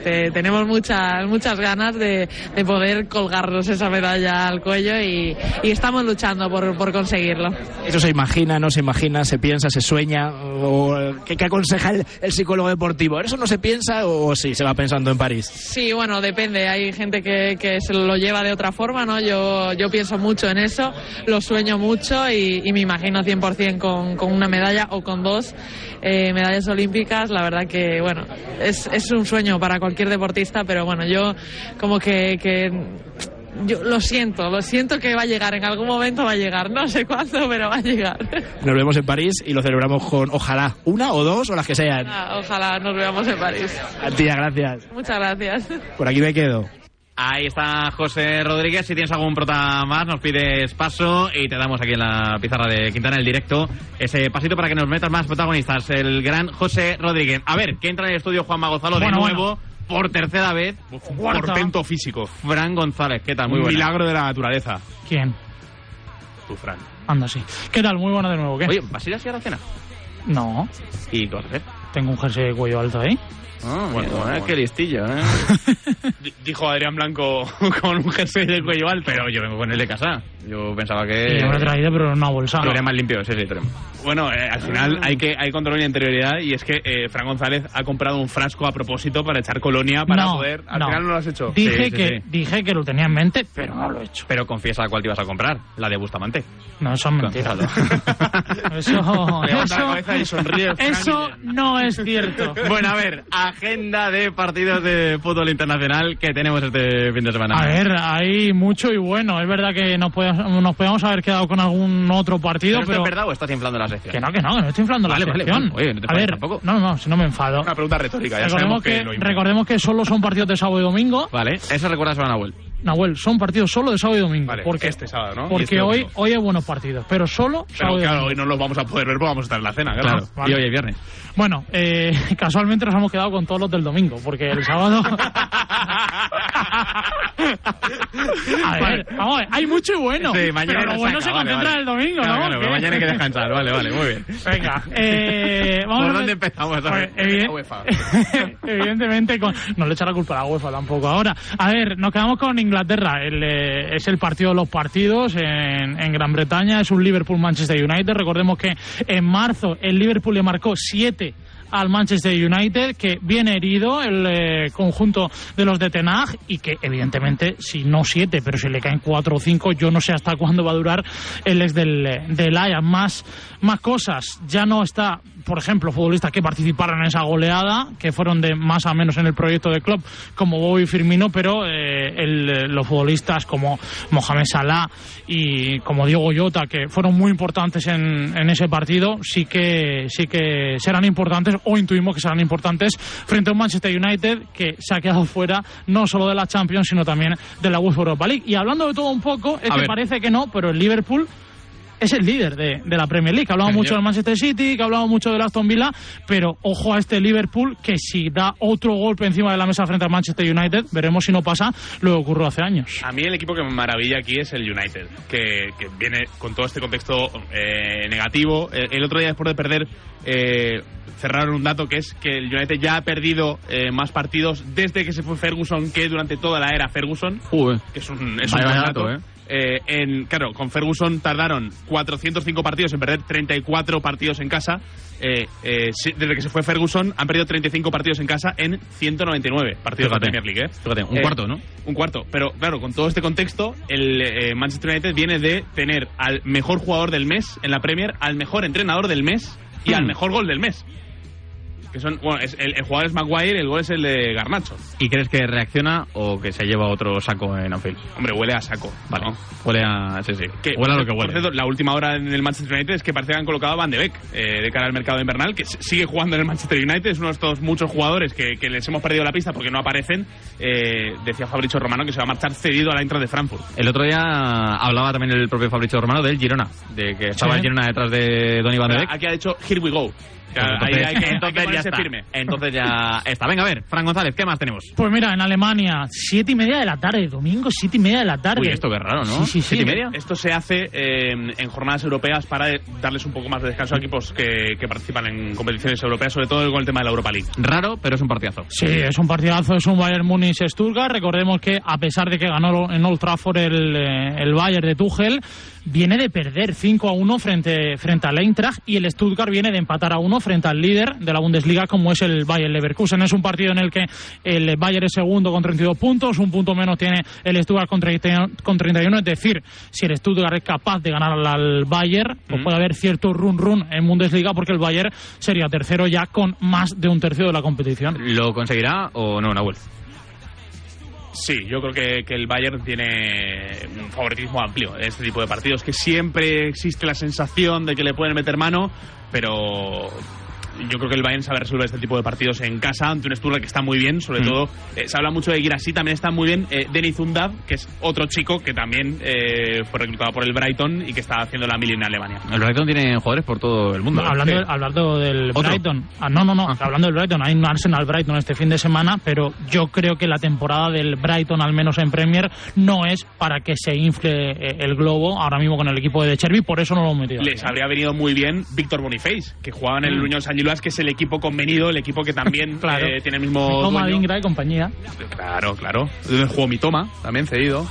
te, tenemos muchas muchas ganas de, de, poder colgarnos esa medalla al cuello y, y estamos luchando por, por, conseguirlo. ¿Eso se imagina, no se imagina, se piensa, se sueña? ¿O qué, qué aconseja el, el, psicólogo deportivo? ¿Eso no se piensa o sí se va pensando en París? Sí, bueno, depende. Hay gente que, que se lo lleva de otra forma, ¿no? Yo, yo pienso mucho en eso, lo sueño mucho y, y me imagino 100% con, con una medalla o con dos eh, medallas olímpicas. La verdad que, bueno, es, es un sueño para cualquier deportista, pero bueno, yo como que, que yo lo siento, lo siento que va a llegar, en algún momento va a llegar, no sé cuándo, pero va a llegar. Nos vemos en París y lo celebramos con, ojalá, una o dos o las que sean. Ah, ojalá nos veamos en París. Tía, gracias. Muchas gracias. Por aquí me quedo. Ahí está José Rodríguez. Si tienes algún prota más, nos pides paso y te damos aquí en la pizarra de Quintana el directo ese pasito para que nos metas más protagonistas. El gran José Rodríguez. A ver, que entra en el estudio Juanma Gonzalo bueno, de nuevo. Bueno por tercera vez. Portento físico. Fran González, ¿qué tal? Muy Un buena. milagro de la naturaleza. ¿Quién? Tú, Fran. Anda, sí. ¿Qué tal? Muy bueno de nuevo, ¿qué? Oye, ¿vas a ir así a la cena? No. ¿Y qué vas a hacer? Tengo un jersey de cuello alto ahí. Ah, bueno, bueno, bueno. qué listillo, ¿eh? Dijo Adrián Blanco con un jersey de cuello alto. Pero yo vengo con el de casa. Yo pensaba que... Yo lo he traído, pero en una bolsa. Lo haría más limpio, sí, sí, Bueno, eh, al final hay que hay control en interioridad y es que eh, Fran González ha comprado un frasco a propósito para echar colonia para no, poder... Al no. final no lo has hecho. Dije, sí, que, sí, sí. dije que lo tenía en mente, pero no lo he hecho. Pero confiesa cuál te ibas a comprar, la de Bustamante. No, eso es mentira. eso, eso, y sonríe, eso no es cierto. Bueno, a ver, agenda de partidos de fútbol internacional que tenemos este fin de semana. A ver, hay mucho y bueno. Es verdad que nos podemos, nos podemos haber quedado con algún otro partido, pero... pero... ¿Es verdad o estás inflando la sección? Que no, que no, que no estoy inflando vale, la vale, sección. Vale, Oye, no te a ver, tampoco. no, no, si no me enfado. Una pregunta retórica, ya recordemos sabemos que, recordemos que solo son partidos de sábado y domingo. Vale, eso recuerdas a Nahuel. Nahuel, son partidos solo de sábado y domingo. Vale, porque, este sábado, ¿no? Porque este hoy, hoy hay buenos partidos, pero solo pero sábado claro, domingo. hoy no los vamos a poder ver porque vamos a estar en la cena, claro. claro. Vale. Y hoy es viernes. Bueno, eh, casualmente nos hemos quedado con todos los del domingo, porque el sábado... a ver, vamos a ver, hay mucho y bueno. Sí, mañana pero lo bueno se vale, concentra vale. el domingo, claro, ¿no? Claro, pero mañana hay que descansar, vale, vale, muy bien. Venga, eh, vamos ¿Por a dónde empezamos? Pues, evident... Evidentemente, con... no le echará culpa a la UEFA tampoco ahora. A ver, nos quedamos con Inglaterra. El, eh, es el partido de los partidos en, en Gran Bretaña. Es un Liverpool-Manchester United. Recordemos que en marzo el Liverpool le marcó 7 al Manchester United, que viene herido el eh, conjunto de los de Ten Hag y que evidentemente, si no siete, pero si le caen cuatro o cinco, yo no sé hasta cuándo va a durar el ex del, del Ajax. Más, más cosas, ya no está, por ejemplo, futbolistas que participaron en esa goleada, que fueron de más a menos en el proyecto de club, como Bobby Firmino, pero eh, el, los futbolistas como Mohamed Salah y como Diego Llota, que fueron muy importantes en, en ese partido, sí que, sí que serán importantes o intuimos que serán importantes frente a un Manchester United que se ha quedado fuera no solo de la Champions, sino también de la UEFA Europa League. Y hablando de todo un poco, es A que ver. parece que no, pero el Liverpool es el líder de, de la Premier League. Que hablamos mucho del Manchester City, que hablamos mucho del Aston Villa, pero ojo a este Liverpool que si da otro golpe encima de la mesa frente al Manchester United, veremos si no pasa lo que ocurrió hace años. A mí el equipo que me maravilla aquí es el United, que, que viene con todo este contexto eh, negativo. El, el otro día, después de perder eh, cerraron un dato que es que el United ya ha perdido eh, más partidos desde que se fue Ferguson que durante toda la era Ferguson. Que es un, es un dato, dato. ¿eh? Eh, en, claro, con Ferguson tardaron 405 partidos en perder 34 partidos en casa. Eh, eh, desde que se fue Ferguson han perdido 35 partidos en casa en 199 partidos Fíjate, de la Premier League. ¿eh? fíjate, un cuarto, ¿no? Un cuarto. Pero claro, con todo este contexto, el Manchester United viene de tener al mejor jugador del mes en la Premier, al mejor entrenador del mes y al Hmm. mejor gol del mes. Que son, bueno, es- el, el jugador es Maguire, el gol es el de Garnacho. ¿Y crees que reacciona o que se lleva otro saco en Anfield? Hombre, huele a saco. Vale. ¿no? Huele a. Sí, sí. Que, huele a lo que por huele. cierto, la última hora en el Manchester United es que parece que han colocado a Van de Beek eh, de cara al mercado invernal, que sigue jugando en el Manchester United. Es uno de estos muchos jugadores que, que les hemos perdido la pista porque no aparecen. Eh, decía Fabricio Romano que se va a marchar cedido a la Eintracht de Frankfurt. El otro día hablaba también el propio Fabricio Romano del Girona, de que estaba el Girona detrás de Donny Van de Beek. Aquí ha dicho Here we go. Pues ahí entonces, hay que, hay que entonces ya está. firme. Entonces ya está. Venga, a ver, Fran González, ¿qué más tenemos? Pues mira, en Alemania, siete y media de la tarde, domingo, siete y media de la tarde. Uy, esto que es raro, ¿no? Sí, sí, sí. ¿Siete y media? Esto se hace eh, en jornadas europeas para darles un poco más de descanso a equipos que, que participan en competiciones europeas, sobre todo con el tema de la Europa League. Raro, pero es un partidazo. Sí, es un partidazo, es un Bayern Múnich-Stuttgart. Recordemos que a pesar de que ganó en Old Trafford el, eh, el Bayern de Tuchel, viene de perder 5 a 1 frente, frente al Eintracht y el Stuttgart viene de empatar a 1 frente al líder de la Bundesliga como es el Bayern Leverkusen. Es un partido en el que el Bayern es segundo con 32 puntos, un punto menos tiene el Stuttgart con 31, con 31. Es decir, si el Stuttgart es capaz de ganar al, al Bayern, pues puede haber cierto run-run en Bundesliga porque el Bayern sería tercero ya con más de un tercio de la competición. ¿Lo conseguirá o no, Nahuel? Sí, yo creo que, que el Bayern tiene un favoritismo amplio en este tipo de partidos, que siempre existe la sensación de que le pueden meter mano, pero yo creo que el Bayern sabe resolver este tipo de partidos en casa ante un Stuttgart que está muy bien, sobre Mm. todo eh, se habla mucho de Girassi, también está muy bien eh, Denis Undav, que es otro chico que también eh, fue reclutado por el Brighton y que está haciendo la mil en Alemania. El Brighton tiene jugadores por todo el mundo. hablando, Sí. hablando del ¿Otro? Brighton. Ah, no, no, no. Hablando del Brighton. Hay un Arsenal Brighton este fin de semana, pero yo creo que la temporada del Brighton, al menos en Premier, no es para que se infle eh, el globo ahora mismo con el equipo de De Cherby, por eso no lo hemos metido. Les habría venido muy bien Víctor Boniface, que jugaba en el Mm. Unión San Giluas, que es el equipo convenido, el equipo que también Claro. eh, tiene el mismo Toma. Dingra y compañía. Claro, claro. Donde jugó mi toma, también cedido.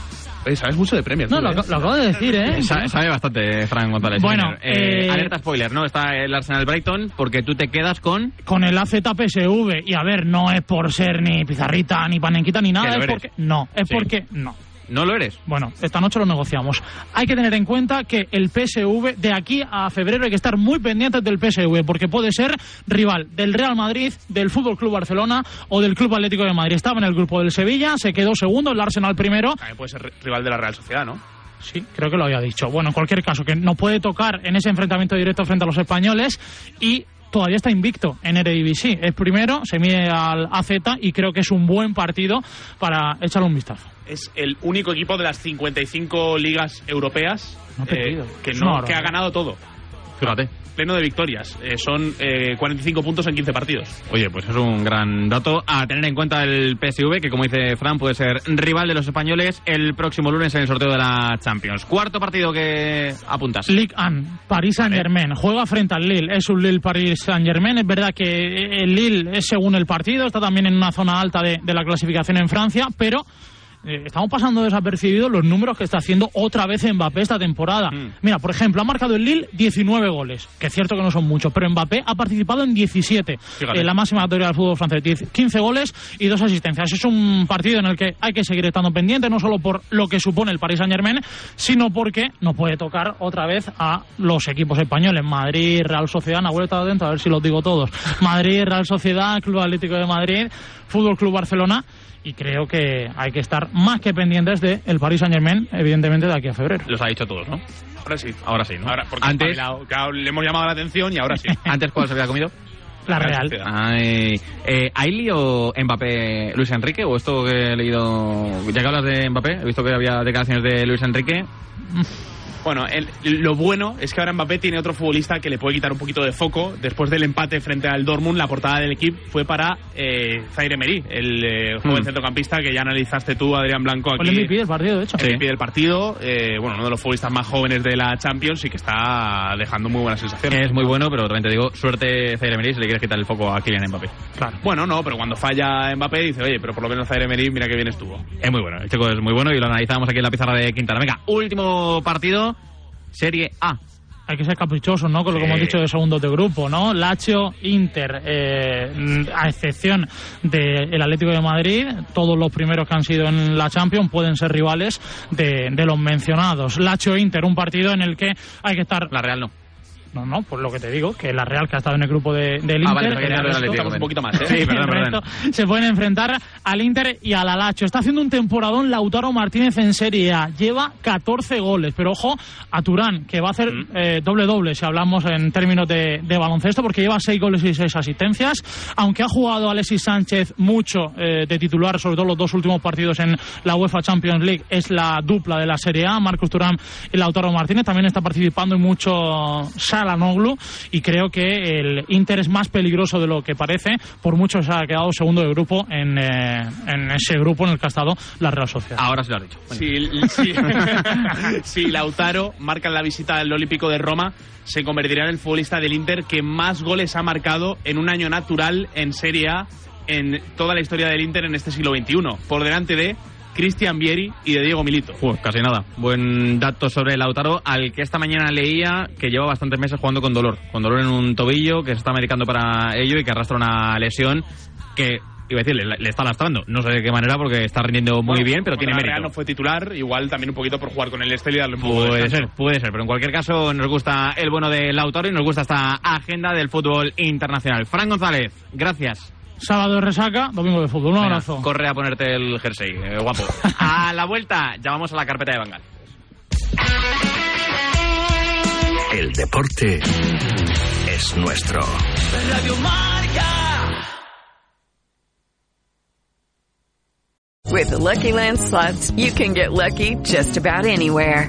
Oye, sabes mucho de Premier. No, tú, lo, ¿eh? lo acabo de decir, ¿eh? Sa- Sabe bastante, Fran González. Bueno. Eh, eh, alerta spoiler, ¿no? Está el Arsenal Brighton porque tú te quedas con. Con el AZ PSV. Y a ver, no es por ser ni pizarrita, ni panenquita, ni nada. Es porque. No, es Sí. porque. No. ¿No lo eres? Bueno, esta noche lo negociamos. Hay que tener en cuenta que el PSV, de aquí a febrero, hay que estar muy pendientes del PSV, porque puede ser rival del Real Madrid, del Fútbol Club Barcelona o del Club Atlético de Madrid. Estaba en el grupo del Sevilla, se quedó segundo, el Arsenal primero. También puede ser rival de la Real Sociedad, ¿no? Sí, creo que lo había dicho. Bueno, en cualquier caso, que no puede tocar en ese enfrentamiento directo frente a los españoles y todavía está invicto en Eredivisie. Es primero, se mide al AZ y creo que es un buen partido para echarle un vistazo. Es el único equipo de las 55 ligas europeas No ha eh, que, no, que ha ganado todo. Fíjate. Pleno de victorias. Eh, son eh, 45 puntos en 15 partidos. Oye, pues es un gran dato a tener en cuenta el PSV, que como dice Fran, puede ser rival de los españoles el próximo lunes en el sorteo de la Champions. Cuarto partido que apuntas. Ligue 1, París Saint Germain, juega frente al Lille, es un Lille París Saint Germain, es verdad que el Lille es según el partido, está también en una zona alta de, de la clasificación en Francia, pero eh, estamos pasando desapercibidos los números que está haciendo otra vez Mbappé esta temporada. Mira, por ejemplo, ha marcado el Lille 19 goles, que es cierto que no son muchos, pero Mbappé ha participado en 17, Fíjate. en la máxima categoría del fútbol francés, 10 15 goles y dos asistencias. Es un partido en el que hay que seguir estando pendiente, no solo por lo que supone el Paris Saint Germain, sino porque no puede tocar otra vez a los equipos españoles. Madrid, Real Sociedad, Nahuel está atento, a ver si los digo todos. Madrid, Real Sociedad, Club Atlético de Madrid, Fútbol Club Barcelona. Y creo que hay que estar más que pendientes del el Paris Saint Germain, evidentemente, de aquí a febrero. Los ha dicho todos, ¿no? Ahora sí. Ahora sí, ¿no? Ahora, porque Antes-. Claro, le hemos llamado la atención y ahora sí. ¿Antes cuál se había comido? La Real. Ay, eh, ¿Hay lío Mbappé Luis Enrique? ¿O esto que he leído? Ya que hablas de Mbappé, he visto que había declaraciones de Luis Enrique. Bueno, el- lo bueno es que ahora Mbappé tiene otro futbolista que le puede quitar un poquito de foco. Después del empate frente al Dortmund, la portada del equipo fue para eh, Zaire Emery, el eh, joven Mm. centrocampista que ya analizaste tú, Adrián Blanco, aquí. el MVP del partido, de hecho. El MVP del partido, eh, bueno, uno de los futbolistas más jóvenes de la Champions y que está dejando muy buenas sensaciones. Es muy bueno, pero también te digo, suerte Zaire Emery si le quieres quitar el foco a Kylian Mbappé. Claro. Bueno, no, pero cuando falla Mbappé dice, oye, pero por lo menos Zaire Emery, mira que bien estuvo. Es muy bueno, el chico es muy bueno y lo analizamos aquí en la pizarra de Quintana. Venga, último partido, Serie A. Hay que ser caprichosos, ¿no? Con lo que Sí. hemos dicho de segundos de grupo, ¿no? Lazio, Inter, eh, a excepción del Atlético de Madrid, todos los primeros que han sido en la Champions pueden ser rivales de, de los mencionados. Lazio-Inter, un partido en el que hay que estar... La Real no. No, no, pues lo que te digo, que la Real que ha estado en el grupo de, del Inter, Ah, vale, pero que el resto- Atlético, un poquito más, ¿eh? Sí, perdón, se pueden enfrentar al Inter y al Alacho. Está haciendo un temporadón Lautaro Martínez en Serie A. Lleva 14 goles, pero ojo a Turán, que va a hacer Mm. eh, doble-doble si hablamos en términos de, de baloncesto, porque lleva 6 goles y 6 asistencias. Aunque ha jugado Alexis Sánchez mucho eh, de titular, sobre todo los dos últimos partidos en la UEFA Champions League, es la dupla de la Serie A, Marcos Turán y Lautaro Martínez. También está participando en mucho Salanoglu y creo que el Inter es más peligroso de lo que parece, por mucho se ha quedado segundo de grupo en, eh, en ese grupo en el que ha estado la Real Sociedad. Ahora sí lo has dicho. Si, si, si Lautaro marca la visita al Olímpico de Roma, se convertirá en el futbolista del Inter que más goles ha marcado en un año natural en Serie A en toda la historia del Inter en este siglo XXI, por delante de Cristian Vieri y de Diego Milito. Uf, casi nada. Buen dato sobre Lautaro, al que esta mañana leía que lleva bastantes meses jugando con dolor. Con dolor en un tobillo, que se está medicando para ello y que arrastra una lesión que, iba a decir, le, le está lastrando. No sé de qué manera porque está rindiendo muy Bueno, bien, pero tiene la mérito. Real no fue titular, igual también un poquito por jugar con el Estel y darle un poco de Puede ser, puede ser, pero en cualquier caso nos gusta el bueno de Lautaro y nos gusta esta agenda del fútbol internacional. Fran González, gracias. Sábado de resaca, domingo de fútbol. Un Venga, abrazo. corre a ponerte el jersey, eh, guapo. a la vuelta, llamamos a la carpeta de Bangal. El deporte es nuestro. Radio Marca. With the Lucky Land slots, you can get lucky just about anywhere.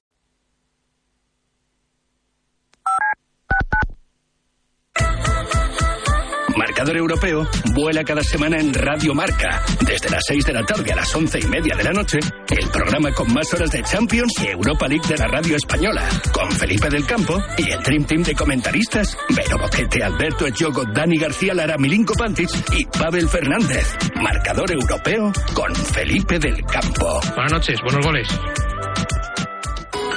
Marcador Europeo vuela cada semana en Radio Marca. Desde las 6 de la tarde a las 11 y media de la noche, el programa con más horas de Champions y Europa League de la radio española. Con Felipe del Campo y el Dream Team de comentaristas, Vero Boquete, Alberto Echogo, Dani García Lara, Milinko Pantic y Pavel Fernández. Marcador Europeo con Felipe del Campo. Buenas noches, buenos goles.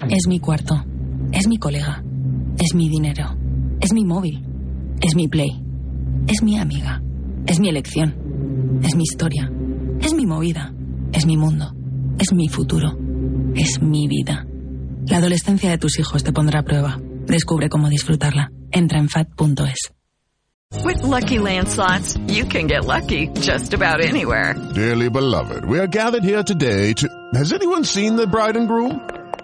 Es mi cuarto. Es mi colega. Es mi dinero. Es mi móvil. Es mi play. Es mi amiga. Es mi elección. Es mi historia. Es mi movida. Es mi mundo. Es mi futuro. Es mi vida. La adolescencia de tus hijos te pondrá a prueba. Descubre cómo disfrutarla. Entra en fat.es. With Lucky Land slots, you can get lucky just about anywhere. Dearly beloved, we are gathered here today to. Has anyone seen the bride and groom?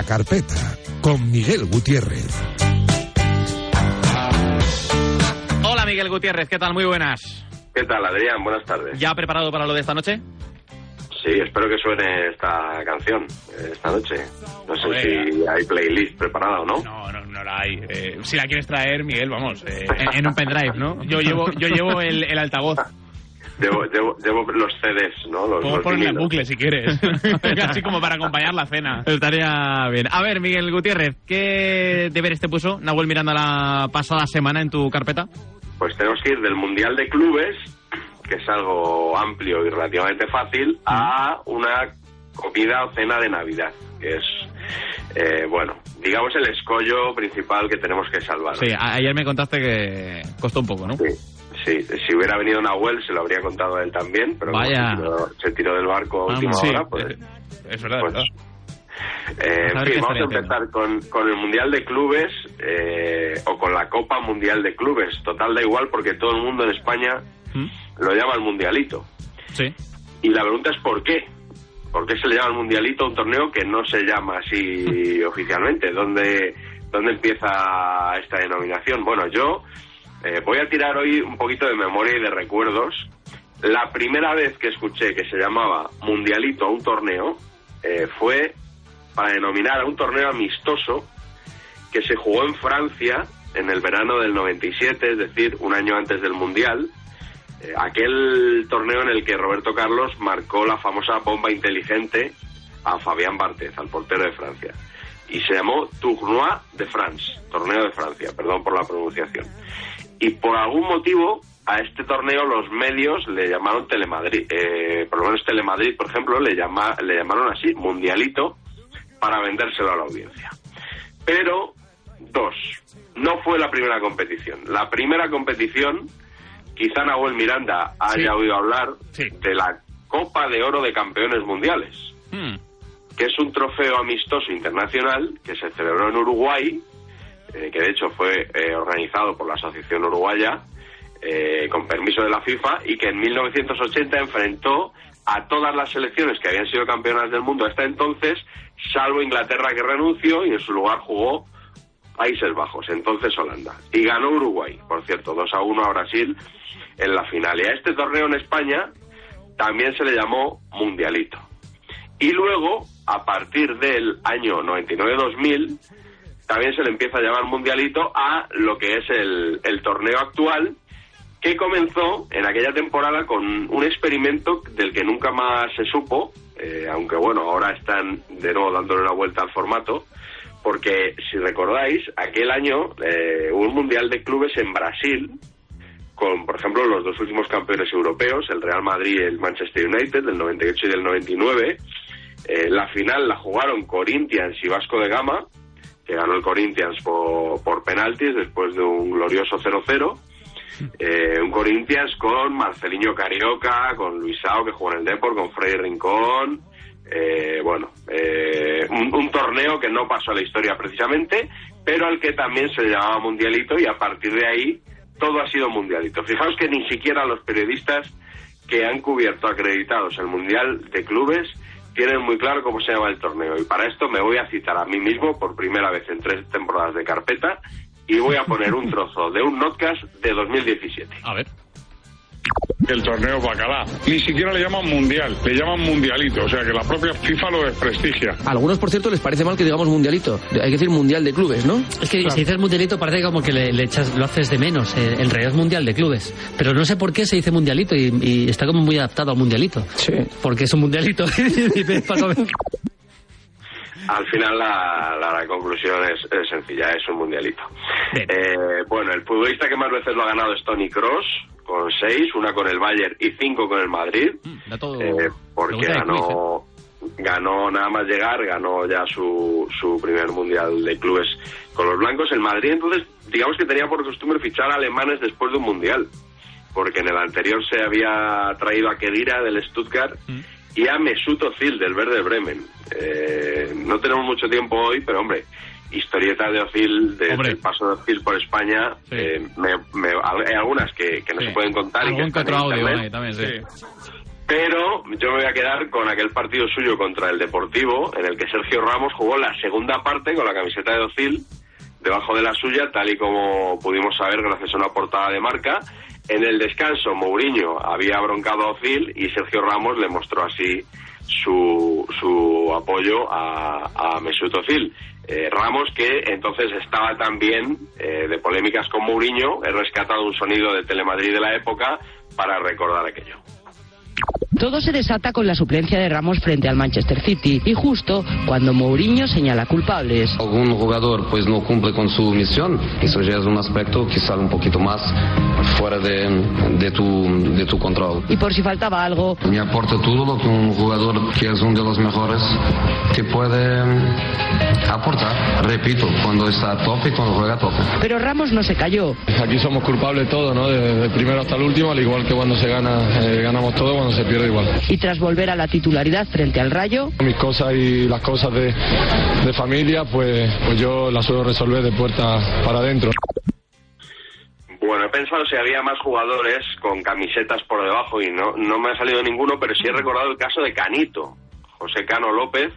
La carpeta con Miguel Gutiérrez. Hola Miguel Gutiérrez, ¿qué tal? Muy buenas. ¿Qué tal, Adrián? Buenas tardes. ¿Ya preparado para lo de esta noche? Sí, espero que suene esta canción eh, esta noche. No sé si hay playlist preparada o no. No, no, no la hay. Eh, si la quieres traer, Miguel, vamos. eh, en, en un pendrive, ¿no? Yo llevo, yo llevo el, el altavoz. Llevo, llevo, llevo los CDs, ¿no? Los, Puedo los en vinilos. bucle si quieres. Así como para acompañar la cena. Estaría bien. A ver, Miguel Gutiérrez, ¿qué deberes te puso Nahuel Miranda la pasada semana en tu carpeta? Pues tenemos que ir del Mundial de Clubes, que es algo amplio y relativamente fácil, a una comida o cena de Navidad, que es, eh, bueno, digamos el escollo principal que tenemos que salvar. Sí, ayer me contaste que costó un poco, ¿no? Sí, si hubiera venido Nahuel se lo habría contado a él también, pero como se, tiró, se tiró del barco a última sí, hora, pues... Es verdad, pues, es verdad. eh, en ver qué fin, vamos a empezar con, con el Mundial de Clubes eh, o con la Copa Mundial de Clubes. Total, da igual porque todo el mundo en España lo llama el Mundialito. ¿Mm? Sí. Y la pregunta es ¿por qué? ¿Por qué se le llama el Mundialito a un torneo que no se llama así oficialmente? ¿Dónde, ¿Dónde empieza esta denominación? Bueno, yo eh, voy a tirar hoy un poquito de memoria y de recuerdos. La primera vez que escuché que se llamaba Mundialito a un torneo eh, fue para denominar a un torneo amistoso que se jugó en Francia en el verano del 97, es decir, un año antes del Mundial. Eh, aquel torneo en el que Roberto Carlos marcó la famosa bomba inteligente a Fabián Barthez, al portero de Francia. Y se llamó Tournoi de France, torneo de Francia, perdón por la pronunciación. Y por algún motivo a este torneo los medios le llamaron Telemadrid, eh, por lo menos Telemadrid, por ejemplo, le, llama, le llamaron así, Mundialito, para vendérselo a la audiencia. Pero, dos, no fue la primera competición. La primera competición, quizá Nahuel Miranda haya Sí. oído hablar de la Copa de Oro de Campeones Mundiales, que es un trofeo amistoso internacional que se celebró en Uruguay, eh, que de hecho fue eh, organizado por la Asociación Uruguaya, eh, con permiso de la FIFA, y que en 1980 enfrentó a todas las selecciones que habían sido campeonas del mundo hasta entonces, salvo Inglaterra que renunció y en su lugar jugó Países Bajos, entonces Holanda. Y ganó Uruguay, por cierto, 2 a 1 a Brasil en la final. Y a este torneo en España también se le llamó Mundialito. Y luego, a partir del año 99-2000, también se le empieza a llamar Mundialito a lo que es el, el torneo actual, que comenzó en aquella temporada con un experimento del que nunca más se supo, eh, aunque bueno, ahora están de nuevo dándole una vuelta al formato, porque si recordáis, aquel año eh, hubo un Mundial de Clubes en Brasil, con, por ejemplo, los dos últimos campeones europeos, el Real Madrid y el Manchester United, del 98 y del 99. Eh, la final la jugaron Corinthians y Vasco de Gama, que ganó el Corinthians por, por penaltis después de un glorioso 0-0. Eh, un Corinthians con Marcelinho Carioca, con Luisao, que jugó en el Depor, con Freddy Rincón. Eh, bueno, eh, un, un torneo que no pasó a la historia precisamente, pero al que también se le llamaba Mundialito y a partir de ahí todo ha sido Mundialito. Fijaos que ni siquiera los periodistas que han cubierto acreditados el Mundial de Clubes tienen muy claro cómo se llama el torneo. Y para esto me voy a citar a mí mismo por primera vez en tres temporadas de carpeta y voy a poner un trozo de un notcast de 2017. A ver. El torneo Bacalá. Ni siquiera le llaman mundial, le llaman mundialito. O sea que la propia FIFA lo desprestigia. A algunos, por cierto, les parece mal que digamos mundialito. Hay que decir mundial de clubes, ¿no? Es que si dices mundialito parece como que le, le echas, lo haces de menos. Eh, en realidad es mundial de clubes. Pero no sé por qué se dice mundialito y, y está como muy adaptado al mundialito. Sí. Porque es un mundialito. Al final la, la- la conclusión es, es sencilla, es un mundialito. Eh, bueno, el futbolista que más veces lo ha ganado es Tony Cross, con seis, una con el Bayern y cinco con el Madrid, eh, porque pregunta de ganó, ganó nada más llegar, ganó ya su, su primer mundial de clubes con los blancos. El Madrid entonces, digamos que tenía por costumbre fichar a alemanes después de un mundial, porque en el anterior se había traído a Kedira del Stuttgart y a Mesut Özil del Verde Bremen. Eh, no tenemos mucho tiempo hoy, pero hombre, historieta de Özil, de- del paso de Özil por España, eh, me- me- hay algunas que, que no se pueden contar y que Algún que están otro audio ahí también, sí. Pero yo me voy a quedar con aquel partido suyo contra el Deportivo, en el que Sergio Ramos jugó la segunda parte con la camiseta de Ocil debajo de la suya, tal y como pudimos saber gracias a una portada de marca. En el descanso, Mourinho había broncado a Ocil y Sergio Ramos le mostró así su, su apoyo a, a Mesut Özil. Eh, Ramos, que entonces estaba también eh, de polémicas con Mourinho, he rescatado un sonido de Telemadrid de la época para recordar aquello. Todo se desata con la suplencia de Ramos frente al Manchester City y justo cuando Mourinho señala culpables. algún jugador pues no cumple con su misión, eso ya es un aspecto que sale un poquito más fuera de, de, tu, de tu control. Y por si faltaba algo, Me aporta todo lo que un jugador que es uno de los mejores te puede aportar. Repito, cuando está a tope y cuando juega a tope. pero Ramos no se cayó. Aquí somos culpables todos, ¿no? Desde primero hasta el último, al igual que cuando se gana, eh, ganamos todo, cuando se pierde igual. Y tras volver a la titularidad frente al Rayo, Mis cosas y las cosas de, de familia, pues, pues yo las suelo resolver de puerta para adentro. Bueno, he pensado si había más jugadores con camisetas por debajo y no, no me ha salido ninguno, pero sí he recordado el caso de Canito, José Cano López,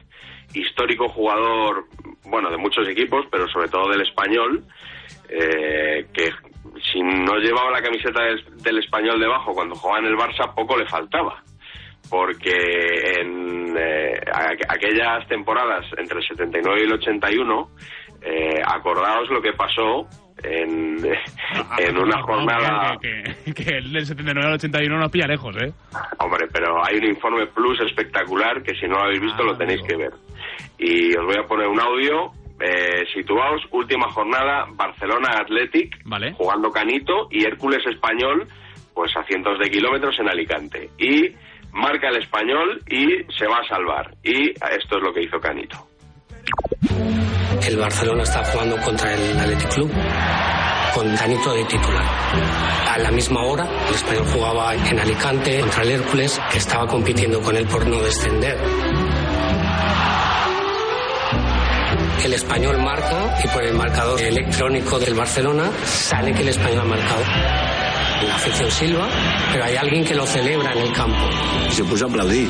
histórico jugador, bueno, de muchos equipos, pero sobre todo del español, eh, que si no llevaba la camiseta del, del español debajo cuando jugaba en el Barça, poco le faltaba. Porque en eh, aqu- aquellas temporadas entre el 79 y el 81, eh, acordaos lo que pasó en, en una jornada... Que, que- que el del 79 al 81 nos pilla lejos, ¿eh? Hombre, pero hay un informe plus espectacular que si no lo habéis visto lo tenéis que ver. Y os voy a poner un audio. Eh, situaos, última jornada, Barcelona Athletic, jugando Canito, y Hércules Español, pues a cientos de kilómetros en Alicante. Y marca el español y se va a salvar. Y esto es lo que hizo Canito. El Barcelona está jugando contra el Athletic Club con Canito de titular. A la misma hora, el español jugaba en Alicante contra el Hércules, que estaba compitiendo con él por no descender. El español marca y por el marcador electrónico del Barcelona sale que el español ha marcado. La afición silba, pero hay alguien que lo celebra en el campo. Se puso a aplaudir.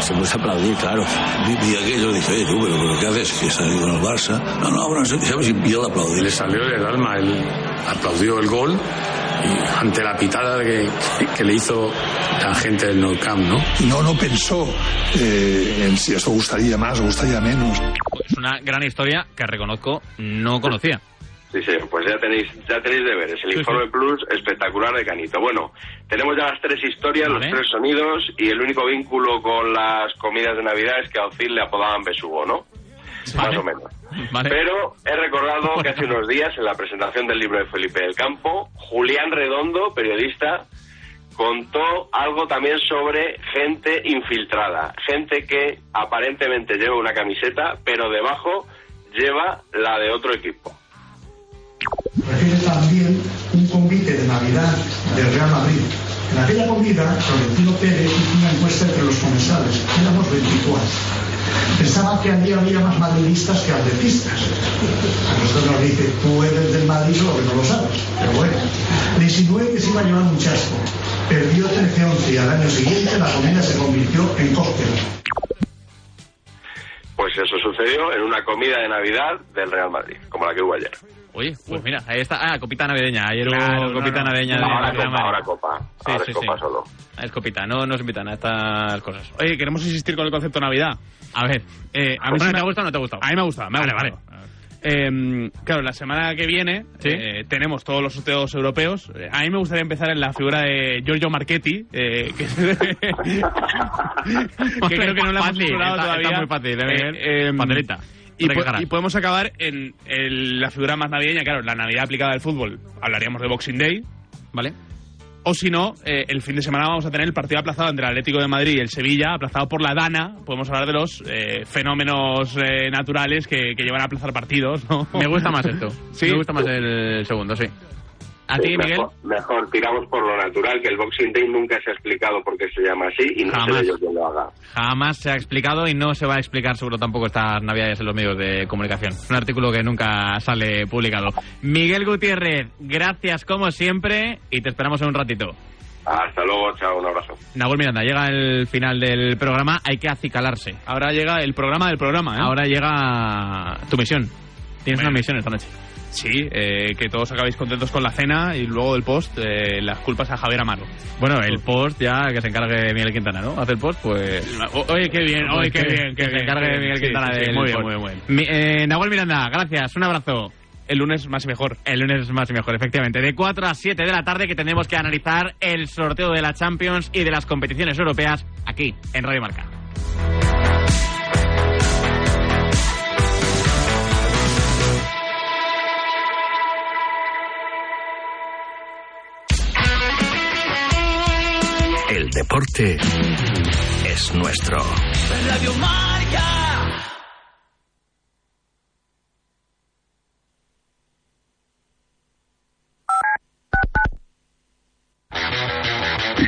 Se puso a aplaudir, claro. Vi, aquello y dije, oye, tú, pero, pero ¿qué haces? Que has salido al Barça. No, no, bueno, ¿sabes? Y yo le aplaudí. Le salió del alma, él aplaudió el gol y ante la pitada que, que- le hizo la gente del Nou Camp, ¿no? No, no pensó eh, en si eso gustaría más o gustaría menos. Es una gran historia que reconozco no conocía. Sí, sí, pues ya tenéis, ya tenéis deberes. El informe plus espectacular de Canito. Bueno, tenemos ya las tres historias, los tres sonidos y el único vínculo con las comidas de Navidad es que a Ocil le apodaban Besugo, ¿no? Más o menos. Pero he recordado que hace unos días, en la presentación del libro de Felipe del Campo, Julián Redondo, periodista, contó algo también sobre gente infiltrada. Gente que aparentemente lleva una camiseta, pero debajo lleva la de otro equipo. refiere también un convite de Navidad del Real Madrid. Aquella comida, Florentino Pérez hizo una encuesta entre los comensales. Éramos 24. Pensaba que allí había más madridistas que atletistas. A nosotros nos dice, tú eres del Madrid solo que no lo sabes. Pero bueno, le insinué que se iba a llevar un chasco. Perdió 13-11 y al año siguiente la comida se convirtió en cóctel. Pues eso sucedió en una comida de Navidad del Real Madrid, como la que hubo ayer. Oye, pues mira, ahí está. Ah, copita navideña. Ayer hubo copita no. navideña de Ahora Real copa, ahora copa. Sí, ahora sí, es copa sí. solo. Es copita, no nos invitan a estas cosas. Oye, queremos insistir con el concepto Navidad. A ver, Eh, a mí Bueno, sí ¿te me- ha gustado o no te ha gustado? A mí me ha gustado, me ha Vale, gustado. Eh, claro, la semana que viene Sí. eh, tenemos todos los sorteos europeos. A mí me gustaría empezar en la figura de Giorgio Marchetti, eh, que, que creo que no la hemos Fácil, está- todavía. está muy fácil, ¿eh? Eh, em, Facilita. Y, po- y podemos acabar en, en la figura más navideña, claro, la Navidad aplicada al fútbol. Hablaríamos de Boxing Day, ¿Vale? O si no, eh, el fin de semana vamos a tener el partido aplazado entre el Atlético de Madrid y el Sevilla, aplazado por la Dana. Podemos hablar de los eh, fenómenos eh, naturales que, que llevan a aplazar partidos. ¿no? Me gusta más esto. ¿Sí? Me gusta más el segundo, sí. ¿A ti, Miguel? Mejor, mejor, tiramos por lo natural, que el Boxing Day nunca se ha explicado por qué se llama así y no Jamás. sé yo quién lo haga. Jamás se ha explicado y no se va a explicar seguro tampoco estas navidades en los medios de comunicación. Un artículo que nunca sale publicado. Miguel Gutiérrez, gracias como siempre y te esperamos en un ratito. Hasta luego, chao, un abrazo. Nahuel Miranda, llega el final del programa, hay que acicalarse. Ahora llega el programa del programa, ¿eh? Ahora llega tu misión. Tienes Bueno. una misión esta noche. Sí, eh, que todos acabéis contentos con la cena y luego del post, eh, las culpas a Javier Amaro. Bueno, el post ya que se encargue Miguel Quintana, ¿no? Hace el post, pues... O- Oye, qué bien, oye, qué bien, que se encargue bien. Miguel Quintana sí, sí, del Muy bien, post. muy bien. Mi- eh, Nahuel Miranda, gracias, un abrazo. El lunes más y mejor. El lunes más y mejor, efectivamente. De 4 a 7 de la tarde que tendremos que analizar el sorteo de la Champions y de las competiciones europeas aquí, en Radio Marca. Deporte es nuestro. Radio.